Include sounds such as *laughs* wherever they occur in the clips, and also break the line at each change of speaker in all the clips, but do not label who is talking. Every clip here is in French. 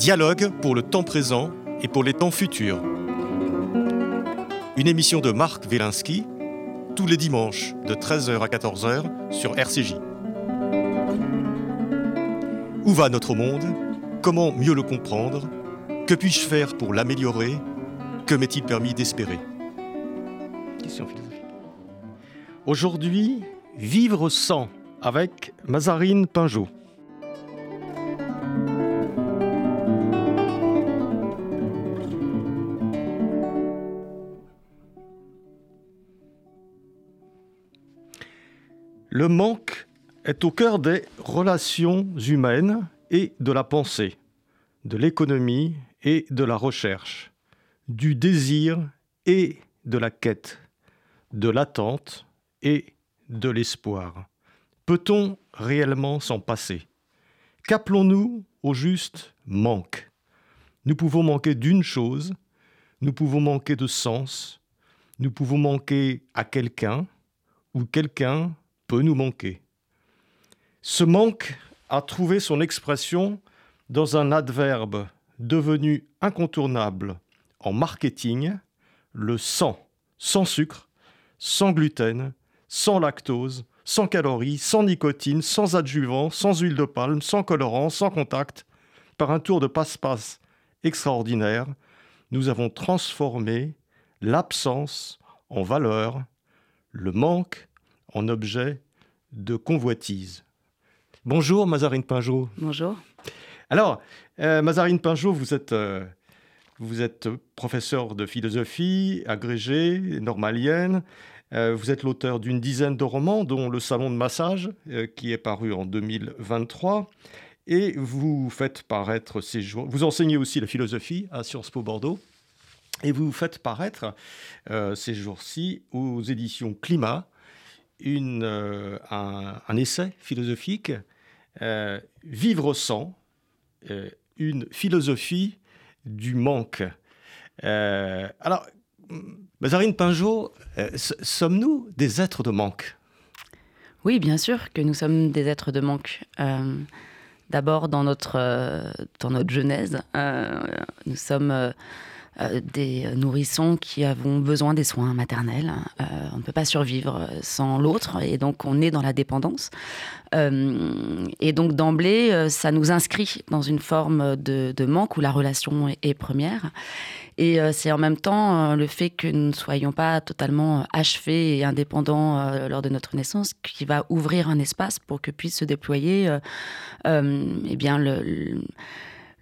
Dialogue pour le temps présent et pour les temps futurs. Une émission de Marc Wielinski, tous les dimanches de 13h à 14h sur RCJ. Où va notre monde? Comment mieux le comprendre? Que puis-je faire pour l'améliorer? Que m'est-il permis d'espérer? Question philosophique. Aujourd'hui, vivre sans avec Mazarine Pinjot. Le manque est au cœur des relations humaines et de la pensée, de l'économie et de la recherche, du désir et de la quête, de l'attente et de l'espoir. Peut-on réellement s'en passer? Qu'appelons-nous au juste manque? Nous pouvons manquer d'une chose, nous pouvons manquer de sens, nous pouvons manquer à quelqu'un, ou quelqu'un nous manquer. Ce manque a trouvé son expression dans un adverbe devenu incontournable en marketing, le sans, sans sucre, sans gluten, sans lactose, sans calories, sans nicotine, sans adjuvant, sans huile de palme, sans colorant, sans contact, par un tour de passe-passe extraordinaire, nous avons transformé l'absence en valeur, le manque en objet de convoitise. Bonjour Mazarine Pinjot.
Bonjour.
Alors, euh, Mazarine Pinjot, vous êtes, euh, vous êtes professeur de philosophie, agrégée, normalienne. Euh, vous êtes l'auteur d'une dizaine de romans, dont Le Salon de massage, euh, qui est paru en 2023. Et vous faites paraître ces jours. Vous enseignez aussi la philosophie à Sciences Po Bordeaux. Et vous faites paraître ces jours-ci aux éditions Climat une, un, essai philosophique, Vivre sans, une philosophie du manque. alors, Mazarine Pinjot, euh, sommes-nous des êtres de manque?
Oui, bien sûr que nous sommes des êtres de manque. Euh, D'abord, dans, notre, euh, dans notre genèse, euh, nous sommes euh, des nourrissons qui avons besoin des soins maternels. Euh, on ne peut pas survivre sans l'autre et donc on est dans la dépendance. Euh, et donc d'emblée, ça nous inscrit dans une forme de, manque où la relation est, première. Et euh, c'est en même temps euh, le fait que nous ne soyons pas totalement achevés et indépendants euh, lors de notre naissance qui va ouvrir un espace pour que puisse se déployer eh bien le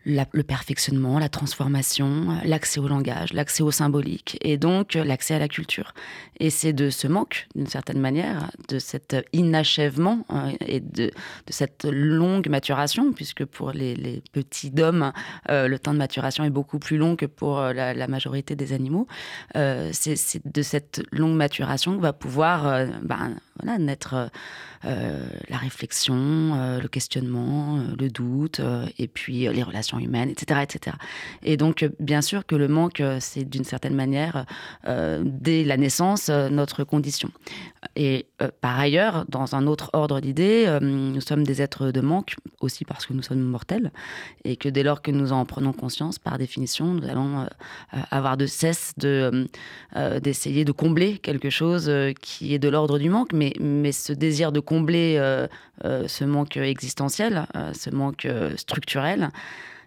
le perfectionnement, la transformation, l'accès au langage, l'accès au symbolique et donc l'accès à la culture. Et c'est de ce manque, d'une certaine manière, de cet inachèvement euh, et de, cette longue maturation, puisque pour les, petits d'hommes, euh, le temps de maturation est beaucoup plus long que pour euh, la, majorité des animaux. Euh, c'est de cette longue maturation que va pouvoir euh, ben, voilà, naître euh, la réflexion, euh, le questionnement, euh, le doute, euh, et puis euh, les relations humaines, etc., etc. Et donc, euh, bien sûr que le manque, euh, c'est d'une certaine manière, euh, dès la naissance, notre condition. Et par ailleurs, dans un autre ordre d'idées, nous sommes des êtres de manque, aussi parce que nous sommes mortels, et que dès lors que nous en prenons conscience, par définition, nous allons avoir de cesse d'essayer de, combler quelque chose qui est de l'ordre du manque, mais, mais ce désir de combler ce manque existentiel, ce manque structurel,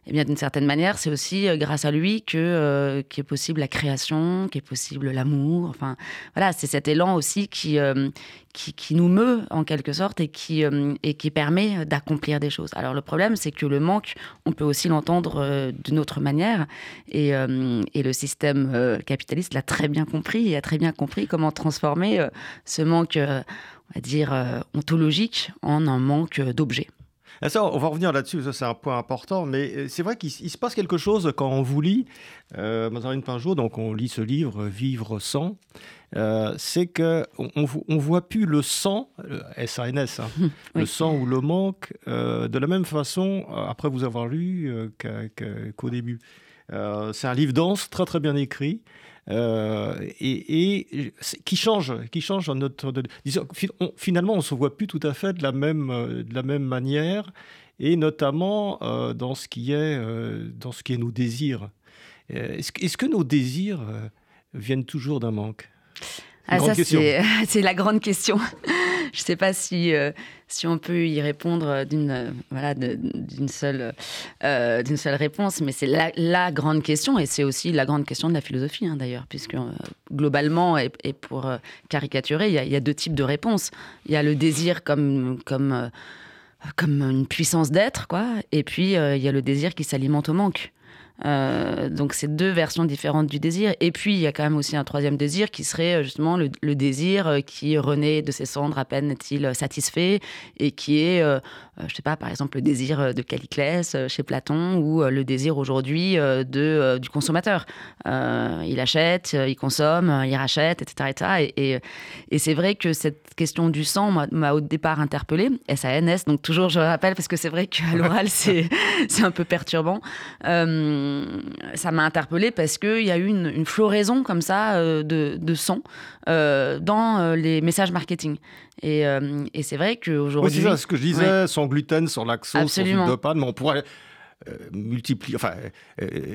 eh bien d'une certaine manière, c'est aussi euh, grâce à lui que euh, qu'est possible la création, qu'est possible l'amour. Enfin, voilà, c'est cet élan aussi qui, euh, qui, nous meut en quelque sorte et qui, et qui permet d'accomplir des choses. Alors le problème, c'est que le manque, on peut aussi l'entendre d'une autre manière. Et, et le système capitaliste l'a très bien compris et a très bien compris comment transformer ce manque. On va dire, ontologique en un manque d'objets.
Ça, on va revenir là-dessus, ça c'est un point important, mais euh, c'est vrai qu'il se passe quelque chose quand on vous lit, euh, Mazarine Pinjot, donc on lit ce livre, Vivre sans, euh, c'est qu'on on, on voit plus le sang, S-A-N-S, hein, oui. le sang ou le manque, euh, de la même façon, euh, après vous avoir lu, euh, qu'au qu début. Euh, c'est un livre dense, très très bien écrit, euh, et, et qui change, qui change notre. De, disons, on, finalement, on se voit plus tout à fait de la même, euh, de la même manière. et notamment dans, ce qui est, dans ce qui est nos désirs. Est-ce, est-ce que nos désirs viennent toujours d'un manque?
Ah, ça, *laughs* c'est la grande question. Je ne sais pas si, euh, si on peut y répondre d'une voilà, d'une seule, euh, d'une seule réponse, mais c'est la, grande question, et c'est aussi la grande question de la philosophie, hein, d'ailleurs, puisque euh, globalement, et, pour caricaturer, il y, y, a deux types de réponses. Il y a le désir comme, comme, comme une puissance d'être, quoi, et puis il y a le désir qui s'alimente au manque. Euh, donc c'est deux versions différentes du désir. Et puis il y a quand même aussi un troisième désir qui serait euh, justement le, désir euh, qui renaît de ses cendres à peine est-il satisfait et qui est, je sais pas, par exemple le désir de Caliclès chez Platon ou le désir aujourd'hui de du consommateur. il achète, il consomme, il rachète, etc. Et, et, c'est vrai que cette question du sang m'a au départ interpellée. S-A-N-S, donc toujours je rappelle parce que c'est vrai qu'à l'oral *laughs* c'est un peu perturbant. Euh, ça m'a interpellée parce qu'il y a eu une, floraison comme ça euh, de, de sang euh, dans les messages marketing. Et, c'est vrai qu'aujourd'hui.
Oui, c'est ça ce que je disais, sans gluten, sans lactose, sans sucre de palme, on pourrait. multiplier, enfin,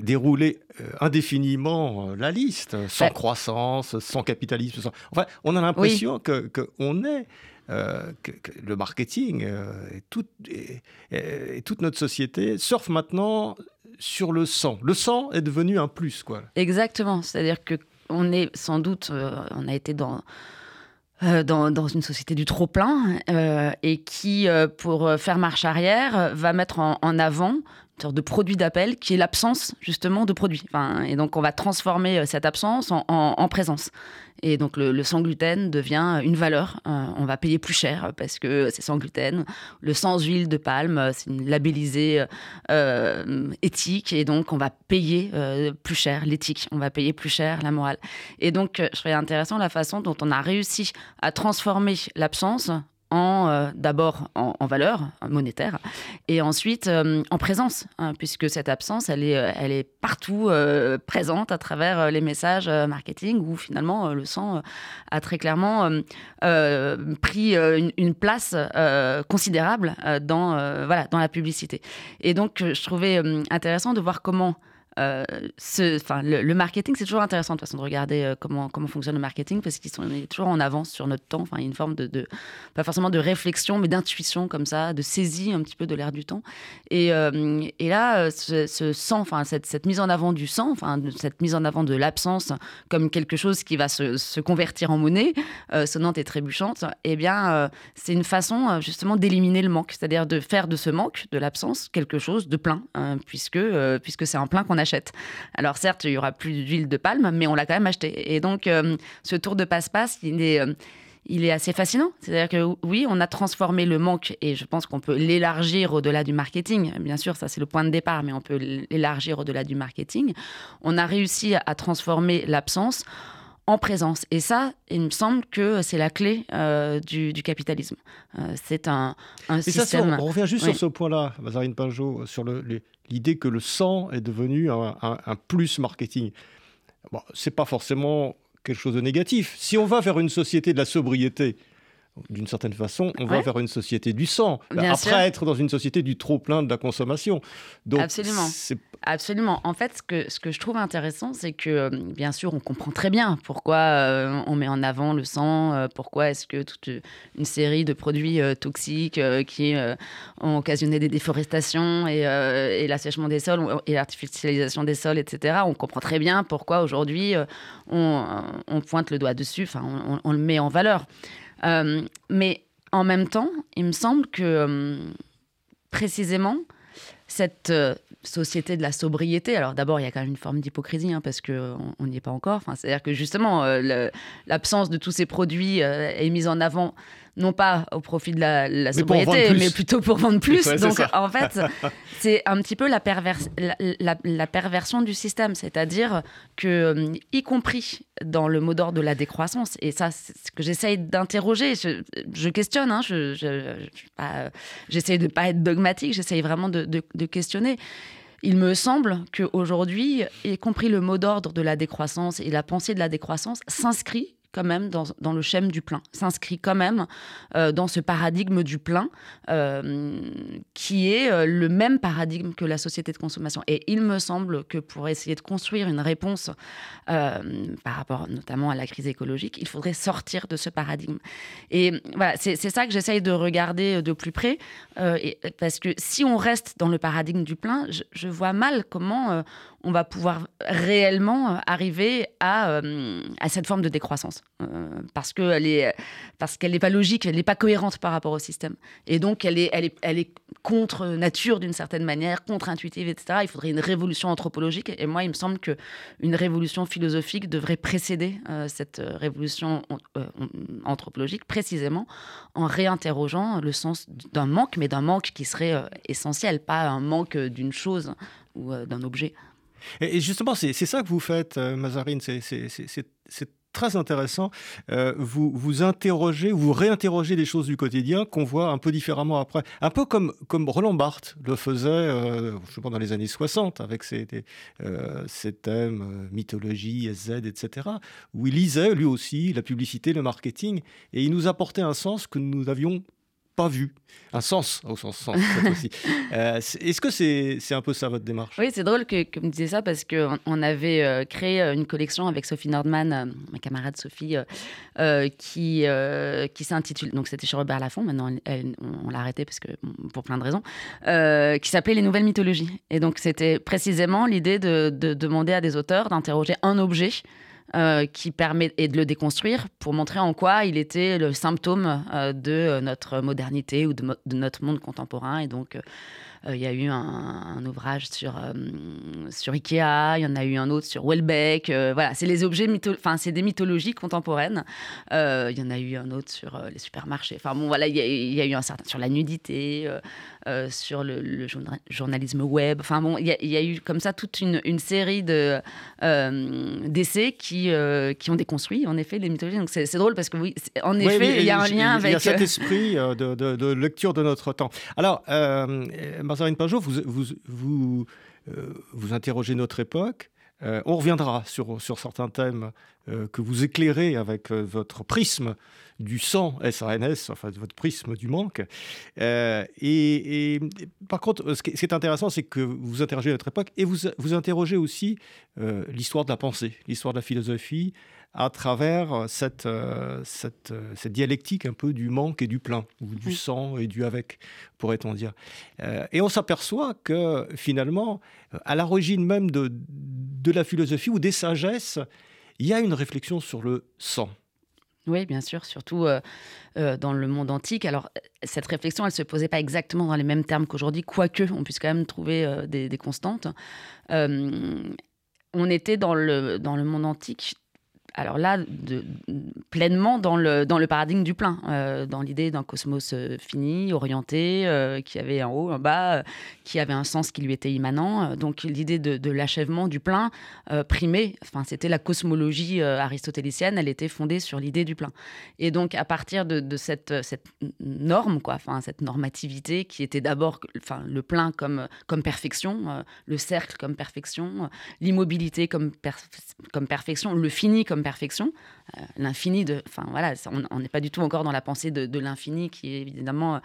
dérouler indéfiniment la liste, sans croissance, sans capitalisme. Enfin, on a l'impression que qu'on est que, le marketing et, et, toute notre société surfe maintenant sur le sang. Le sang est devenu un plus, quoi.
Exactement. C'est-à-dire que on est sans doute, euh, on a été dans, euh, dans, une société du trop plein euh, et qui, pour faire marche arrière, va mettre en avant une sorte de produit d'appel qui est l'absence justement de produit. et donc on va transformer euh, cette absence en, présence. Et donc le, sans gluten devient une valeur. Euh, on va payer plus cher parce que c'est sans gluten. Le sans huile de palme, euh, c'est une labellisée éthique et donc on va payer plus cher l'éthique. On va payer plus cher la morale. Et donc je trouvais intéressant la façon dont on a réussi à transformer l'absence euh, d'abord en, valeur monétaire et ensuite euh, en présence hein, puisque cette absence elle est euh, elle est partout présente à travers les messages marketing où finalement le sang a très clairement pris une, place considérable dans voilà dans la publicité. Et donc je trouvais intéressant de voir comment euh, le, marketing, c'est toujours intéressant de façon de regarder euh, comment, comment fonctionne le marketing parce qu'ils sont toujours en avance sur notre temps. Il y a une forme de, pas forcément de réflexion, mais d'intuition comme ça, de saisie un petit peu de l'air du temps. Et, euh, et là, ce, sang, cette, mise en avant du sang, cette mise en avant de l'absence comme quelque chose qui va se, se convertir en monnaie sonnante et trébuchante, eh bien, c'est une façon justement d'éliminer le manque, c'est-à-dire de faire de ce manque, de l'absence, quelque chose de plein, hein, puisque, puisque c'est un plein qu'on a alors certes, il y aura plus d'huile de palme, mais on l'a quand même acheté. Et donc, euh, ce tour de passe-passe, il est euh, il est assez fascinant. C'est-à-dire que oui, on a transformé le manque et je pense qu'on peut l'élargir au-delà du marketing. Bien sûr, ça c'est le point de départ, mais on peut l'élargir au-delà du marketing. On a réussi à transformer l'absence en présence. Et ça, il me semble que c'est la clé euh, du, capitalisme. c'est un, un système...
on, revient juste sur ce point-là, Mazarine Pinjot, sur le, les, l'idée que le sang est devenu un, plus marketing. Bon, c'est pas forcément quelque chose de négatif. Si on va vers une société de la sobriété, d'une certaine façon, on va vers une société du sang. Après être dans une société du trop plein de la consommation.
Donc, Absolument. Absolument. En fait, ce que, ce que je trouve intéressant, c'est que, euh, bien sûr, on comprend très bien pourquoi euh, on met en avant le sang, euh, pourquoi est-ce que toute une série de produits toxiques qui ont occasionné des déforestations et, et l'assèchement des sols et l'artificialisation des sols, etc. On comprend très bien pourquoi aujourd'hui on, on, pointe le doigt dessus, enfin, on, on, le met en valeur. Mais en même temps, il me semble que précisément, cette société de la sobriété. Alors d'abord, il y a quand même une forme d'hypocrisie hein, parce qu'on n'y est pas encore. Enfin, C'est-à-dire que justement, euh, l'absence de tous ces produits euh, est mise en avant non pas au profit de la, sobriété, mais, plutôt pour vendre plus. Donc en fait, *laughs* c'est un petit peu la, la, perversion du système, c'est-à-dire que, euh, y compris dans le mot d'ordre de la décroissance, et ça, c'est ce que j'essaye d'interroger, je, questionne, hein, je, j'essaye de ne pas être dogmatique, j'essaye vraiment de, de questionner. Il me semble qu'aujourd'hui, y compris le mot d'ordre de la décroissance et la pensée de la décroissance, s'inscrit quand même dans, dans le schème du plein, s'inscrit quand même euh, dans ce paradigme du plein, euh, qui est euh, le même paradigme que la société de consommation. Et il me semble que pour essayer de construire une réponse par rapport notamment à la crise écologique, il faudrait sortir de ce paradigme. Et voilà, c'est ça que j'essaye de regarder de plus près, parce que si on reste dans le paradigme du plein, je vois mal comment on va pouvoir réellement euh, arriver à, euh, à cette forme de décroissance. Euh, parce qu'elle n'est pas logique, elle n'est pas cohérente par rapport au système. Et donc, elle est, elle est, elle est contre nature d'une certaine manière, contre-intuitive, etc. Il faudrait une révolution anthropologique. Et moi, il me semble qu'une révolution philosophique devrait précéder cette révolution anthropologique, précisément en réinterrogeant le sens d'un manque, mais d'un manque qui serait essentiel, pas un manque d'une chose ou d'un objet.
Et, justement, c'est ça que vous faites, euh, Mazarine, c'est très intéressant. Euh, vous vous interrogez, vous réinterrogez des choses du quotidien qu'on voit un peu différemment après. Un peu comme, Roland Barthes le faisait, euh, je pense, dans les années 60, avec ses, ses thèmes mythologie, SZ, etc., où il lisait lui aussi la publicité, le marketing, et il nous apportait un sens que nous avions pas vu. Un sens, au sens sens, aussi. *laughs* Euh, est-ce que c'est un peu ça votre démarche?
Oui, c'est drôle que, que vous me disiez ça parce qu'on on avait euh, créé euh, une collection avec Sophie Nordman, ma camarade Sophie, qui, qui s'intitule, donc c'était chez Robert Laffont, maintenant on, l'a arrêté parce que, pour plein de raisons, qui s'appelait Les Nouvelles Mythologies. Et donc c'était précisément l'idée de, de demander à des auteurs d'interroger un objet euh, qui permet et de le déconstruire pour montrer en quoi il était le symptôme euh, de notre modernité ou de, de, notre monde contemporain. Et donc, euh, euh, il y a eu un, ouvrage sur, euh, sur Ikea, il y en a eu un autre sur Welbeck. Euh, voilà, c'est les objets, enfin, c'est des mythologies contemporaines. il y en a eu un autre sur les supermarchés. Enfin, bon, voilà, il y, a eu un certain sur la nudité, sur le, journalisme web. Enfin, bon, il y, a eu comme ça toute une, une série de d'essais qui, qui ont déconstruit, en effet, les mythologies. Donc, c'est drôle parce que, oui, en effet, il y a un lien avec.
Il y a cet esprit de, de, lecture de notre temps. Alors, Pajot, vous, vous, vous, euh, vous, interrogez notre époque. Euh, on reviendra sur, sur certains thèmes euh, que vous éclairez avec votre prisme du sang SANS, enfin votre prisme du manque. Et, par contre, ce qui est intéressant, c'est que vous interrogez notre époque et vous, vous interrogez aussi l'histoire de la pensée, l'histoire de la philosophie, à travers cette, cette, cette, dialectique un peu du manque et du plein, ou du sang et du avec, pourrait-on dire. Euh, et on s'aperçoit que finalement, à l'origine même de, de la philosophie ou des sagesses, il y a une réflexion sur le sang.
Oui, bien sûr, surtout euh, euh, dans le monde antique. Alors, cette réflexion, elle ne se posait pas exactement dans les mêmes termes qu'aujourd'hui, quoique on puisse quand même trouver des, des, constantes. on était dans le, dans le monde antique alors là, pleinement dans le, dans le paradigme du plein, euh, dans l'idée d'un cosmos euh, fini, orienté, euh, qui avait un haut, un bas, qui avait un sens qui lui était immanent. Donc l'idée de, l'achèvement du plein primé, c'était la cosmologie aristotélicienne, elle était fondée sur l'idée du plein. Et donc à partir de, cette, cette norme, quoi, cette normativité qui était d'abord le plein comme, comme perfection, le cercle comme perfection, l'immobilité comme, comme perfection, le fini comme euh, l'infini de. Enfin voilà, on n'est pas du tout encore dans la pensée de, l'infini qui évidemment euh,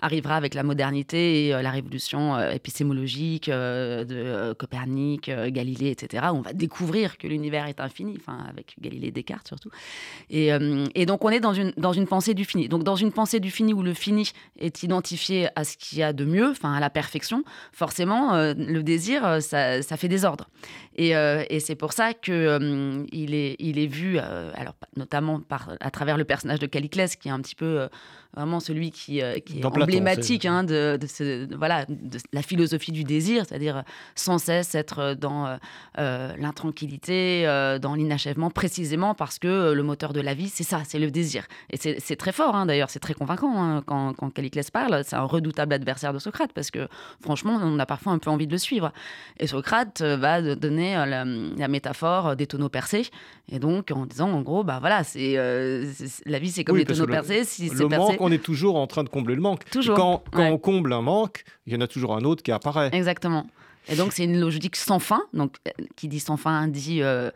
arrivera avec la modernité et euh, la révolution épistémologique de Copernic, Galilée, etc. On va découvrir que l'univers est infini, enfin avec Galilée, Descartes surtout. Et, et, donc on est dans une dans une pensée du fini. Donc dans une pensée du fini où le fini est identifié à ce qu'il y a de mieux, enfin à la perfection, forcément le désir ça, ça fait désordre. Et, et c'est pour ça que il est il est vu, euh, alors notamment par, à travers le personnage de Caliclès, qui est un petit peu euh, vraiment celui qui, euh, est emblématique hein, de, voilà, de la philosophie du désir, c'est-à-dire sans cesse être dans l'intranquillité, dans l'inachèvement, précisément parce que le moteur de la vie, c'est ça, c'est le désir. Et c'est très fort, hein, d'ailleurs, c'est très convaincant hein, quand, quand Caliclès parle. C'est un redoutable adversaire de Socrate, parce que franchement, on a parfois un peu envie de le suivre. Et Socrate va donner la, la métaphore des tonneaux percés. Et donc, en disant, en gros, bah voilà, c'est euh, la vie, c'est comme les tonneaux percés. Si
le manque, on est toujours en train de combler le manque.
Toujours.
quand, quand on comble un manque, il y en a toujours un autre qui apparaît.
Exactement. Et donc, c'est une logique sans fin. Donc, euh, qui dit sans fin dit euh,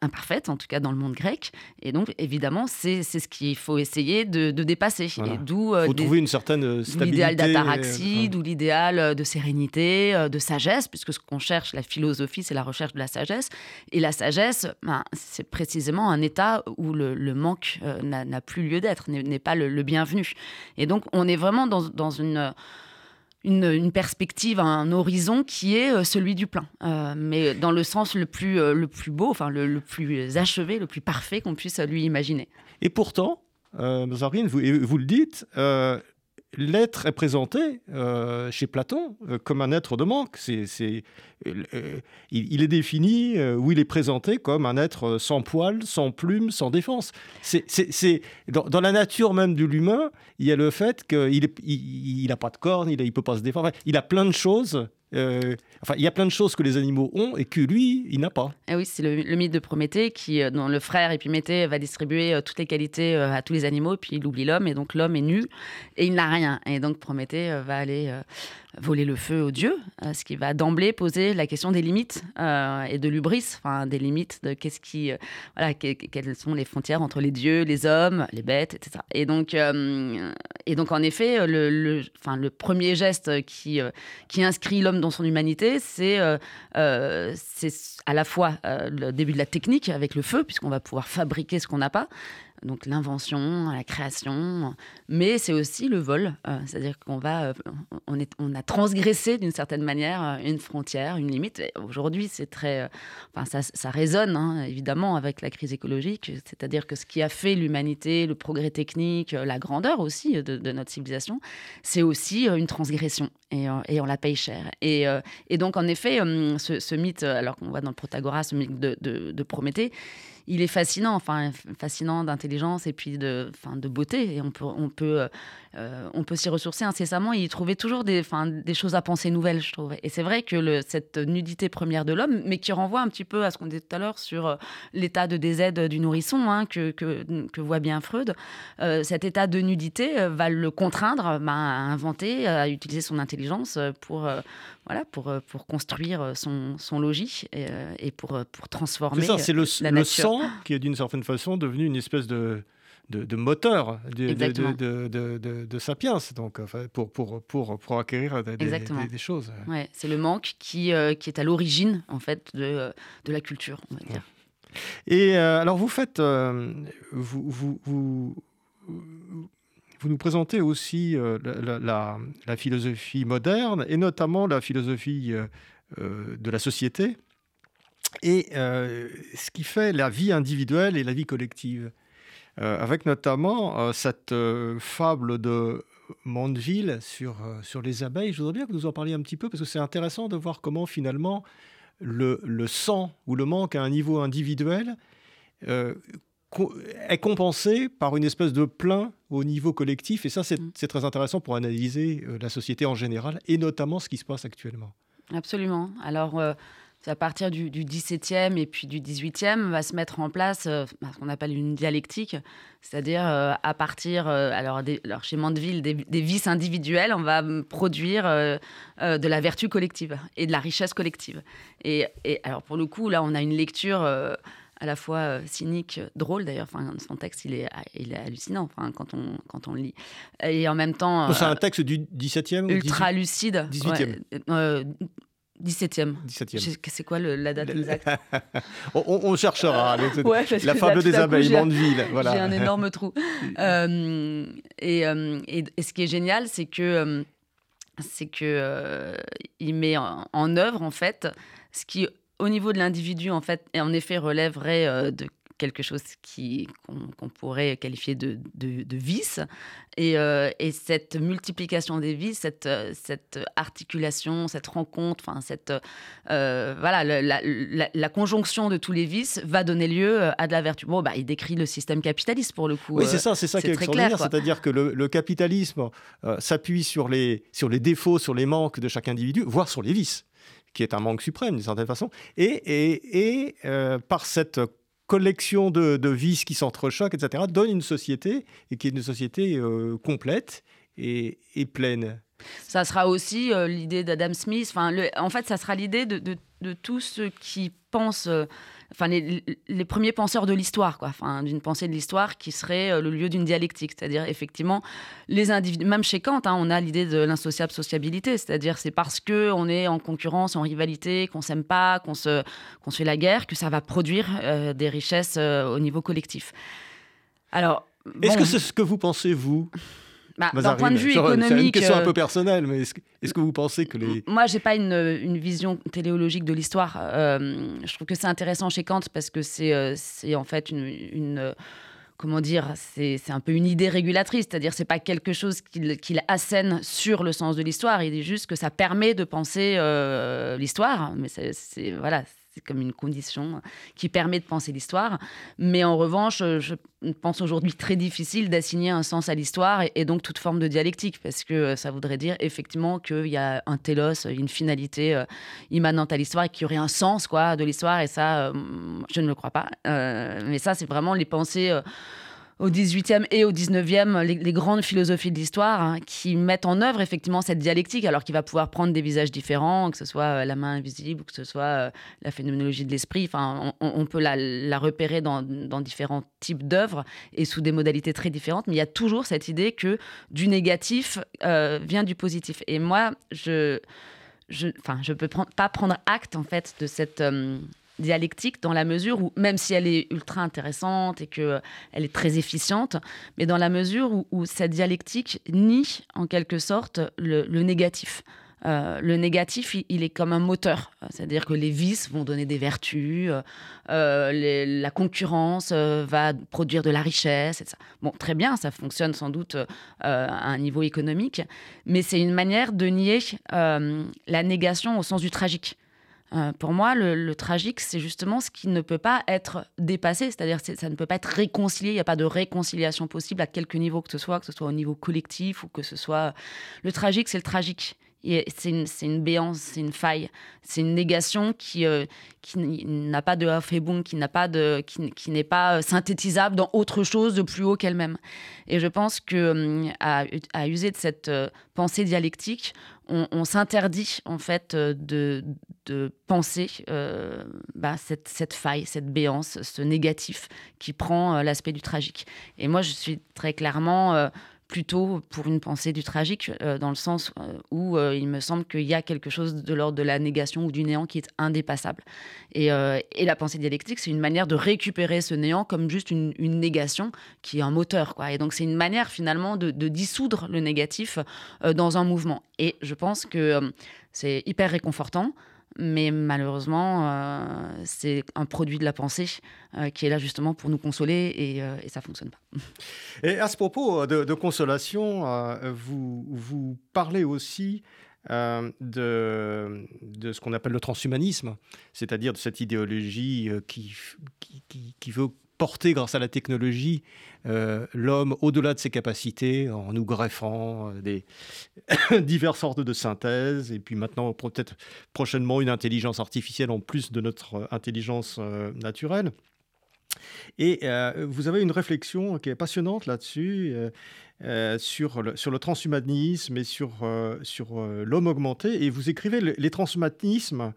imparfaite, en tout cas dans le monde grec. Et donc, évidemment, c'est ce qu'il faut essayer de, dépasser.
Et d'où faut trouver une certaine stabilité.
L'idéal d'ataraxie, d'où l'idéal de sérénité, de sagesse, puisque ce qu'on cherche, la philosophie, c'est la recherche de la sagesse. Et la sagesse, ben, c'est précisément un état où le, manque n'a plus lieu d'être, n'est pas le, bienvenu. Et donc, on est vraiment dans, dans une une, perspective, un horizon qui est euh, celui du plein, euh, mais dans le sens le plus, euh, le plus beau, enfin le, plus achevé, le plus parfait qu'on puisse lui imaginer.
Et pourtant, euh, vous, vous, le dites, l'être est présenté euh, chez Platon euh, comme un être de manque. Euh, il, est défini ou il est présenté comme un être sans poils, sans plumes, sans défense. Dans, la nature même de l'humain, il y a le fait qu'il n'a pas de cornes, il ne peut pas se défendre. il a plein de choses euh, enfin, il y a plein de choses que les animaux ont et que lui, il n'a pas.
Eh oui, c'est le, mythe de Prométhée qui, euh, dont le frère Épiméthée va distribuer euh, toutes les qualités à tous les animaux, puis il oublie l'homme et donc l'homme est nu et il n'a rien. Et donc Prométhée va aller voler le feu aux dieux, ce qui va d'emblée poser la question des limites et de l'ubris, enfin des limites de qu'est-ce qui, voilà, quelles sont les frontières entre les dieux, les hommes, les bêtes, etc. Et donc, et donc en effet, le, le, enfin, le premier geste qui, qui inscrit l'homme son humanité, c'est c'est à la fois le début de la technique avec le feu, puisqu'on va pouvoir fabriquer ce qu'on n'a pas, donc l'invention, la création, mais c'est aussi le vol, euh, c'est-à-dire qu'on va, euh, on, est, on a transgressé d'une certaine manière euh, une frontière, une limite. Aujourd'hui, c'est très, ça, ça résonne hein, évidemment avec la crise écologique, c'est-à-dire que ce qui a fait l'humanité, le progrès technique, la grandeur aussi de, notre civilisation, c'est aussi une transgression et, on la paye cher. Et, donc en effet, ce, mythe, alors qu'on voit dans le Protagoras, ce mythe de Prométhée, il est fascinant, enfin fascinant d'intelligence et puis de, beauté. Et on peut, on peut, euh, on peut s'y ressourcer incessamment et y trouver toujours des, choses à penser nouvelles, je trouve. Et c'est vrai que le, cette nudité première de l'homme, mais qui renvoie un petit peu à ce qu'on disait tout à l'heure sur euh, l'état de DZ du nourrisson, hein, que, que, que, voit bien Freud, euh, cet état de nudité va le contraindre bah, à inventer, à utiliser son intelligence pour, voilà, pour, pour construire son, son logis et, et pour, pour transformer
C'est ça, c'est le, le sang qui est d'une certaine façon devenu une espèce de, de, de moteur de, de, de, Sapiens, donc, pour, pour, pour, pour acquérir des, des, choses.
Ouais, c'est le manque qui, qui est à l'origine en fait de, de la culture, on va dire.
Et alors vous faites, vous, vous, vous, vous nous présentez aussi euh, la, philosophie moderne et notamment la philosophie euh, euh, de la société et ce qui fait la vie individuelle et la vie collective. Avec notamment cette fable de Mondeville sur, sur les abeilles. Je voudrais bien que vous en parliez un petit peu parce que c'est intéressant de voir comment finalement le, le sang ou le manque à un niveau individuel est compensé par une espèce de plein au niveau collectif. Et ça, c'est mm. très intéressant pour analyser euh, la société en général et notamment ce qui se passe actuellement.
Alors, Alors, euh, à partir du, du, 17e et puis du 18e, va se mettre en place euh, ce qu'on appelle une dialectique, c'est-à-dire à partir, alors, chez Mandeville, des, des, vices individuels, on va produire de la vertu collective et de la richesse collective. Et, et, alors, pour le coup, là, on a une lecture à la fois euh, cynique, drôle d'ailleurs. Enfin, son texte, il est, il est hallucinant enfin, quand, on, quand on le lit. Et en même temps.
C'est un euh, texte du 17e
Ultra lucide.
18e.
Ouais, 17e.
17e.
C'est quoi le, la date exacte *laughs*
on, cherchera. *laughs* la fable des abeilles, Mandeville. Voilà.
J'ai un énorme trou. *laughs* euh, et, et, et, ce qui est génial, c'est que, c'est que il met en, en œuvre, en fait, ce qui au niveau de l'individu, en fait, en effet, relèverait euh, de quelque chose qui qu'on pourrait qualifier de, de, vice. Et, euh, et, cette multiplication des vices, cette, cette articulation, cette rencontre, enfin cette euh, voilà, la, la, conjonction de tous les vices va donner lieu à de la vertu. Bon, bah, il décrit le système capitaliste pour le coup.
Oui, c'est ça, c'est ça qui est extraordinaire, c'est-à-dire que le, le capitalisme s'appuie sur les, sur les défauts, sur les manques de chaque individu, voire sur les vices qui est un manque suprême d'une certaine façon, et, et, et euh, par cette collection de, vices qui s'entrechoquent, etc., donne une société, et qui est une société euh, complète et, pleine.
Ça sera aussi euh, l'idée d'Adam Smith, enfin, en fait, ça sera l'idée de, tous ceux qui enfin les, les, premiers penseurs de l'histoire, quoi, enfin d'une pensée de l'histoire qui serait euh, le lieu d'une dialectique, c'est-à-dire effectivement les individus, même chez Kant, hein, on a l'idée de l'insociable sociabilité, c'est-à-dire c'est parce que on est en concurrence, en rivalité, qu'on s'aime pas, qu'on se, qu'on se fait la guerre, que ça va produire euh, des richesses euh, au niveau collectif.
Alors, est-ce que c'est ce que vous pensez vous?
Bah, d'un point de vue économique.
C'est une question un peu personnelle, mais est-ce que, vous pensez que les.
Moi, j'ai pas une, une, vision téléologique de l'histoire. je trouve que c'est intéressant chez Kant parce que c'est c'est en fait une, une comment dire, c'est un peu une idée régulatrice, c'est-à-dire c'est pas quelque chose qu'il assène sur le sens de l'histoire, il dit juste que ça permet de penser euh, l'histoire, mais c'est voilà, c'est comme une condition qui permet de penser l'histoire. Mais en revanche, je pense aujourd'hui très difficile d'assigner un sens à l'histoire et, donc toute forme de dialectique, parce que ça voudrait dire effectivement qu'il y a un télos, une finalité euh, immanente à l'histoire et qu'il y aurait un sens quoi, de l'histoire. Et ça, euh, je ne le crois pas. Euh, mais ça, c'est vraiment les pensées au 18e et au 19e, les, grandes philosophies de l'histoire hein, qui mettent en œuvre effectivement cette dialectique, alors qu'il va pouvoir prendre des visages différents, que ce soit euh, la main invisible que ce soit euh, la phénoménologie de l'esprit. Enfin, on, peut la, repérer dans, différents types d'œuvres et sous des modalités très différentes, mais il y a toujours cette idée que du négatif euh, vient du positif. Et moi, je je, je peux pas prendre acte en fait de cette dialectique dans la mesure où, même si elle est ultra intéressante et qu'elle est très efficiente, mais dans la mesure où, cette dialectique nie en quelque sorte le, négatif. Euh, le négatif, il, est comme un moteur, c'est-à-dire que les vices vont donner des vertus, euh, la concurrence euh, va produire de la richesse, etc. Bon, très bien, ça fonctionne sans doute à un niveau économique, mais c'est une manière de nier la négation au sens du tragique. Euh, pour moi, le, tragique, c'est justement ce qui ne peut pas être dépassé, c'est-à-dire ça ne peut pas être réconcilié, il n'y a pas de réconciliation possible à quelque niveau que ce soit, que ce soit au niveau collectif ou que ce soit... Le tragique, c'est le tragique. C'est une, béance, c'est une faille, c'est une négation qui, euh, qui n'a pas de Hafebung, qui n'a pas qui, qui n'est pas euh, synthétisable dans autre chose de plus haut qu'elle-même. Et je pense que à, à, user de cette pensée dialectique, on, s'interdit en fait euh, de, de penser euh, bah, cette, cette, faille, cette béance, ce négatif qui prend euh, l'aspect du tragique. Et moi, je suis très clairement plutôt pour une pensée du tragique, euh, dans le sens euh, où euh, il me semble qu'il y a quelque chose de l'ordre de la négation ou du néant qui est indépassable. Et, et la pensée dialectique, c'est une manière de récupérer ce néant comme juste une, négation qui est un moteur. Quoi. Et donc c'est une manière finalement de, de dissoudre le négatif dans un mouvement. Et je pense que c'est hyper réconfortant mais malheureusement, euh, c'est un produit de la pensée euh, qui est là justement pour nous consoler et, euh, ça fonctionne pas.
Et à ce propos de, consolation, vous, parlez aussi de, ce qu'on appelle le transhumanisme, c'est-à-dire de cette idéologie qui, qui, veut porter grâce à la technologie euh, l'homme au-delà de ses capacités en nous greffant euh, des *coughs* diverses sortes de synthèses et puis maintenant peut-être prochainement une intelligence artificielle en plus de notre euh, intelligence naturelle. Et vous avez une réflexion qui est passionnante là-dessus, sur, le, sur le transhumanisme et sur, sur l'homme augmenté. Et vous écrivez les transhumanismes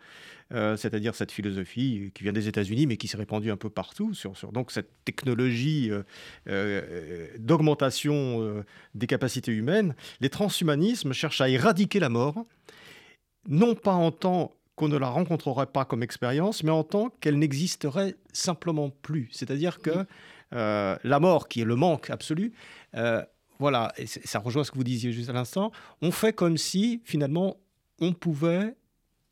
euh, c'est-à-dire cette philosophie qui vient des États-Unis mais qui s'est répandue un peu partout sur, donc cette technologie euh, euh, d'augmentation des capacités humaines. Les transhumanismes cherchent à éradiquer la mort, non pas en tant qu'on ne la rencontrerait pas comme expérience, mais en tant qu'elle n'existerait simplement plus. C'est-à-dire que la mort, qui est le manque absolu, voilà, et ça rejoint ce que vous disiez juste à l'instant, on fait comme si finalement on pouvait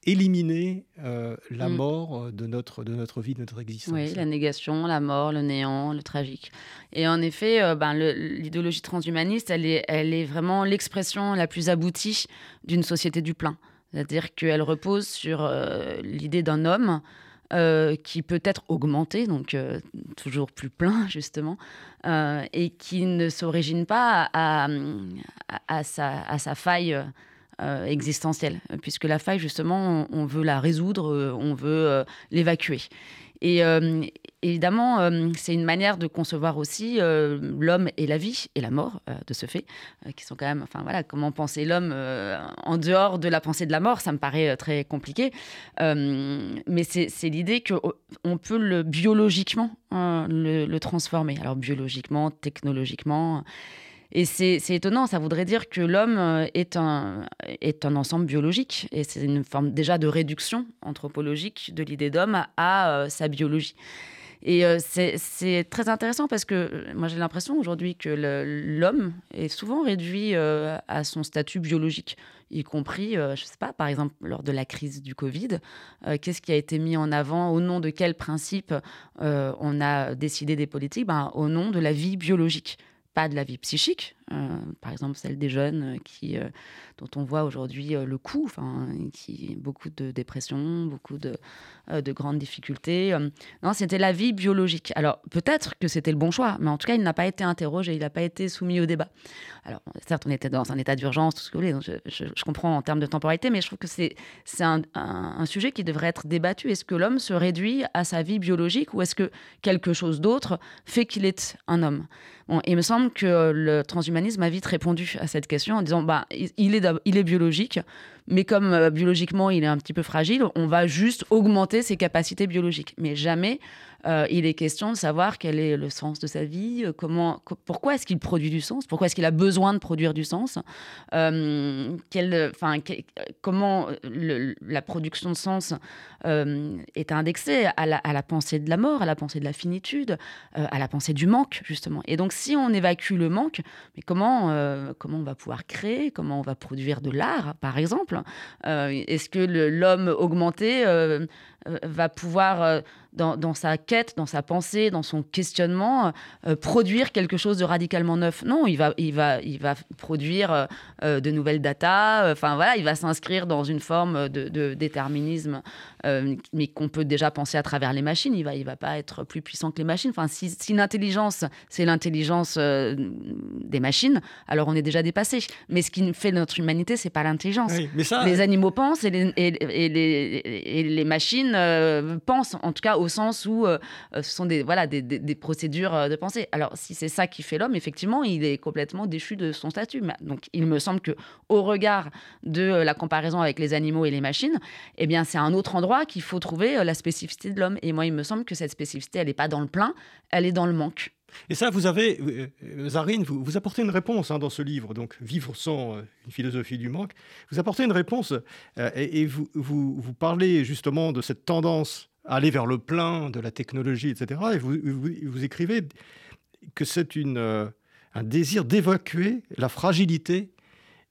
éliminer euh, la mm. mort euh, de notre, de notre vie, de notre existence.
Oui, la négation, la mort, le néant, le tragique. Et en effet, euh, ben, l'idéologie transhumaniste, elle est, elle est vraiment l'expression la plus aboutie d'une société du plein. C'est-à-dire qu'elle repose sur l'idée d'un homme qui peut être augmenté, donc toujours plus plein *laughs* justement, et qui ne s'origine pas à, à, sa, à, sa, faille euh, existentielle, puisque la faille, justement, on, veut la résoudre, euh, on veut euh, l'évacuer. Et évidemment, c'est une manière de concevoir aussi l'homme et la vie et la mort, de ce fait, qui sont quand même, enfin voilà, comment penser l'homme en dehors de la pensée de la mort, ça me paraît très compliqué. mais c'est l'idée qu'on peut le biologiquement hein, le, transformer. Alors biologiquement, technologiquement. Et c'est étonnant, ça voudrait dire que l'homme euh, est un, est un ensemble biologique. Et c'est une forme déjà de réduction anthropologique de l'idée d'homme à, euh, sa biologie. Et euh, c'est très intéressant parce que moi j'ai l'impression aujourd'hui que l'homme est souvent réduit à son statut biologique, y compris, je ne sais pas, par exemple lors de la crise du Covid, qu'est-ce qui a été mis en avant, au nom de quel principe on a décidé des politiques? Ben, Au nom de la vie biologique pas de la vie psychique, par exemple celle des jeunes euh, qui, euh, dont on voit aujourd'hui le coût, qui beaucoup de dépression, beaucoup de, de grandes difficultés. non, c'était la vie biologique. Alors peut-être que c'était le bon choix, mais en tout cas, il n'a pas été interrogé, il n'a pas été soumis au débat. Alors certes, on était dans un état d'urgence, tout ce que vous voulez, donc je, comprends en termes de temporalité, mais je trouve que c'est un, un, un sujet qui devrait être débattu. Est-ce que l'homme se réduit à sa vie biologique ou est-ce que quelque chose d'autre fait qu'il est un homme? Bon, Il me semble que le transhumanisme a vite répondu à cette question en disant bah, il, est, il est biologique, mais comme euh, biologiquement il est un petit peu fragile, on va juste augmenter ses capacités biologiques. Mais jamais euh, il est question de savoir quel est le sens de sa vie, euh, comment, pourquoi est-ce qu'il produit du sens, pourquoi est-ce qu'il a besoin de produire du sens, euh, comment la production de sens est indexée à la, pensée de la mort, à la pensée de la finitude, à la pensée du manque, justement. Et donc, si on évacue le manque, mais comment, comment on va pouvoir créer, comment on va produire de l'art, par exemple Est-ce que l'homme augmenté va pouvoir dans, sa quête, dans sa pensée, dans son questionnement, euh, produire quelque chose de radicalement neuf. Non, il va, il va, il va produire euh, euh, de nouvelles datas. Enfin voilà, il va s'inscrire dans une forme de, déterminisme, mais qu'on peut déjà penser à travers les machines. Il va, il va pas être plus puissant que les machines. Enfin, si, l'intelligence, c'est l'intelligence des machines, alors on est déjà dépassé. Mais ce qui fait notre humanité, c'est pas l'intelligence. les animaux pensent et les, et, les, et les machines pensent, en tout cas au sens où euh, euh, ce sont des, voilà, des, des, procédures euh, de pensée. Alors, si c'est ça qui fait l'homme, effectivement, il est complètement déchu de son statut. Donc, il me semble que au regard de la comparaison avec les animaux et les machines, eh bien, c'est un autre endroit qu'il faut trouver la spécificité de l'homme. Et moi, il me semble que cette spécificité, elle n'est pas dans le plein, elle est dans le manque.
Et ça, vous avez, Zarine, vous, apportez une réponse hein, dans ce livre, donc Vivre sans une philosophie du manque. Vous apportez une réponse et, vous, vous, parlez justement de cette tendance aller vers le plein de la technologie, etc. Et vous, vous, écrivez que c'est euh, un désir d'évacuer la fragilité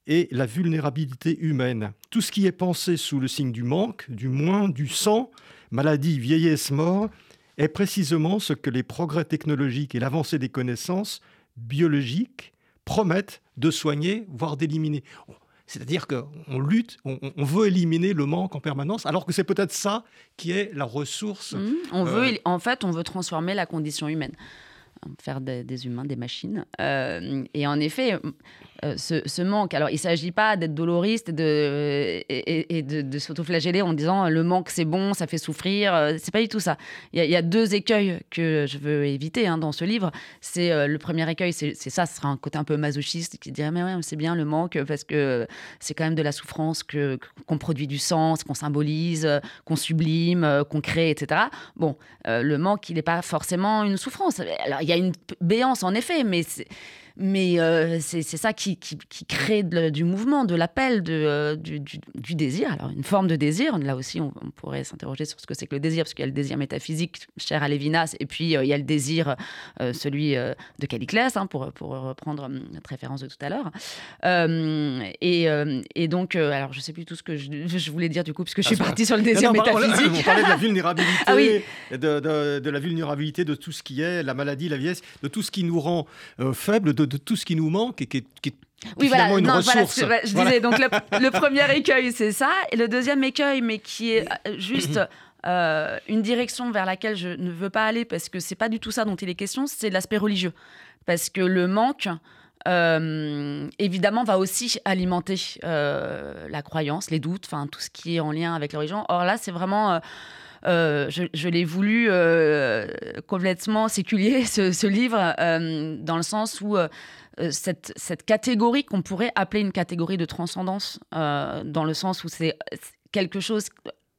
et la vulnérabilité humaine. Tout ce qui est pensé sous le signe du manque, du moins, du sang, maladie, vieillesse, mort, est précisément ce que les progrès technologiques et l'avancée des connaissances biologiques promettent de soigner, voire d'éliminer. C'est-à-dire qu'on lutte, on, veut éliminer le manque en permanence, alors que c'est peut-être ça qui est la ressource.
Mmh. on veut, euh, en fait, on veut transformer la condition humaine faire des, humains des machines. Euh, et en effet, euh, ce, manque, alors il ne s'agit pas d'être doloriste et de, et, de, s'autoflageller en disant le manque c'est bon, ça fait souffrir. Euh, c'est pas du tout ça. Il y, a deux écueils que je veux éviter hein, dans ce livre. C'est le premier écueil, c'est ça, ce sera un côté un peu masochiste qui dirait mais ouais, c'est bien le manque parce que c'est quand même de la souffrance que qu'on produit du sens, qu'on symbolise, qu'on sublime, qu'on crée, etc. Bon, le manque, il n'est pas forcément une souffrance. Alors il y a une béance en effet, mais mais euh, c'est ça qui, qui, crée du mouvement, de l'appel, euh, du, du, désir. Alors, une forme de désir. Là aussi, on, pourrait s'interroger sur ce que c'est que le désir, parce qu'il y a le désir métaphysique, cher à Lévinas, et puis euh, il y a le désir, celui de Caliclès, hein, pour, pour reprendre notre référence de tout à l'heure. Et, et, donc, alors, je ne sais plus tout ce que je, *laughs* voulais dire, du coup, parce que je suis ah, partie sur le désir métaphysique.
On parlait de la vulnérabilité, *laughs* ah de, de, la vulnérabilité de tout ce qui est la maladie, la vieillesse, de tout ce qui nous rend faibles, de de, tout ce qui nous manque et qui est, oui, voilà, une ressource.
je disais, donc *laughs* le, premier écueil, c'est ça. Et le deuxième écueil, mais qui est euh, juste euh, une direction vers laquelle je ne veux pas aller parce que c'est pas du tout ça dont il est question, c'est l'aspect religieux. Parce que le manque, euh, évidemment, va aussi alimenter la croyance, les doutes, enfin tout ce qui est en lien avec la religion. Or là, c'est vraiment je, l'ai voulu complètement séculier, *laughs* ce, livre, dans le sens où cette, cette, catégorie qu'on pourrait appeler une catégorie de transcendance, dans le sens où c'est quelque chose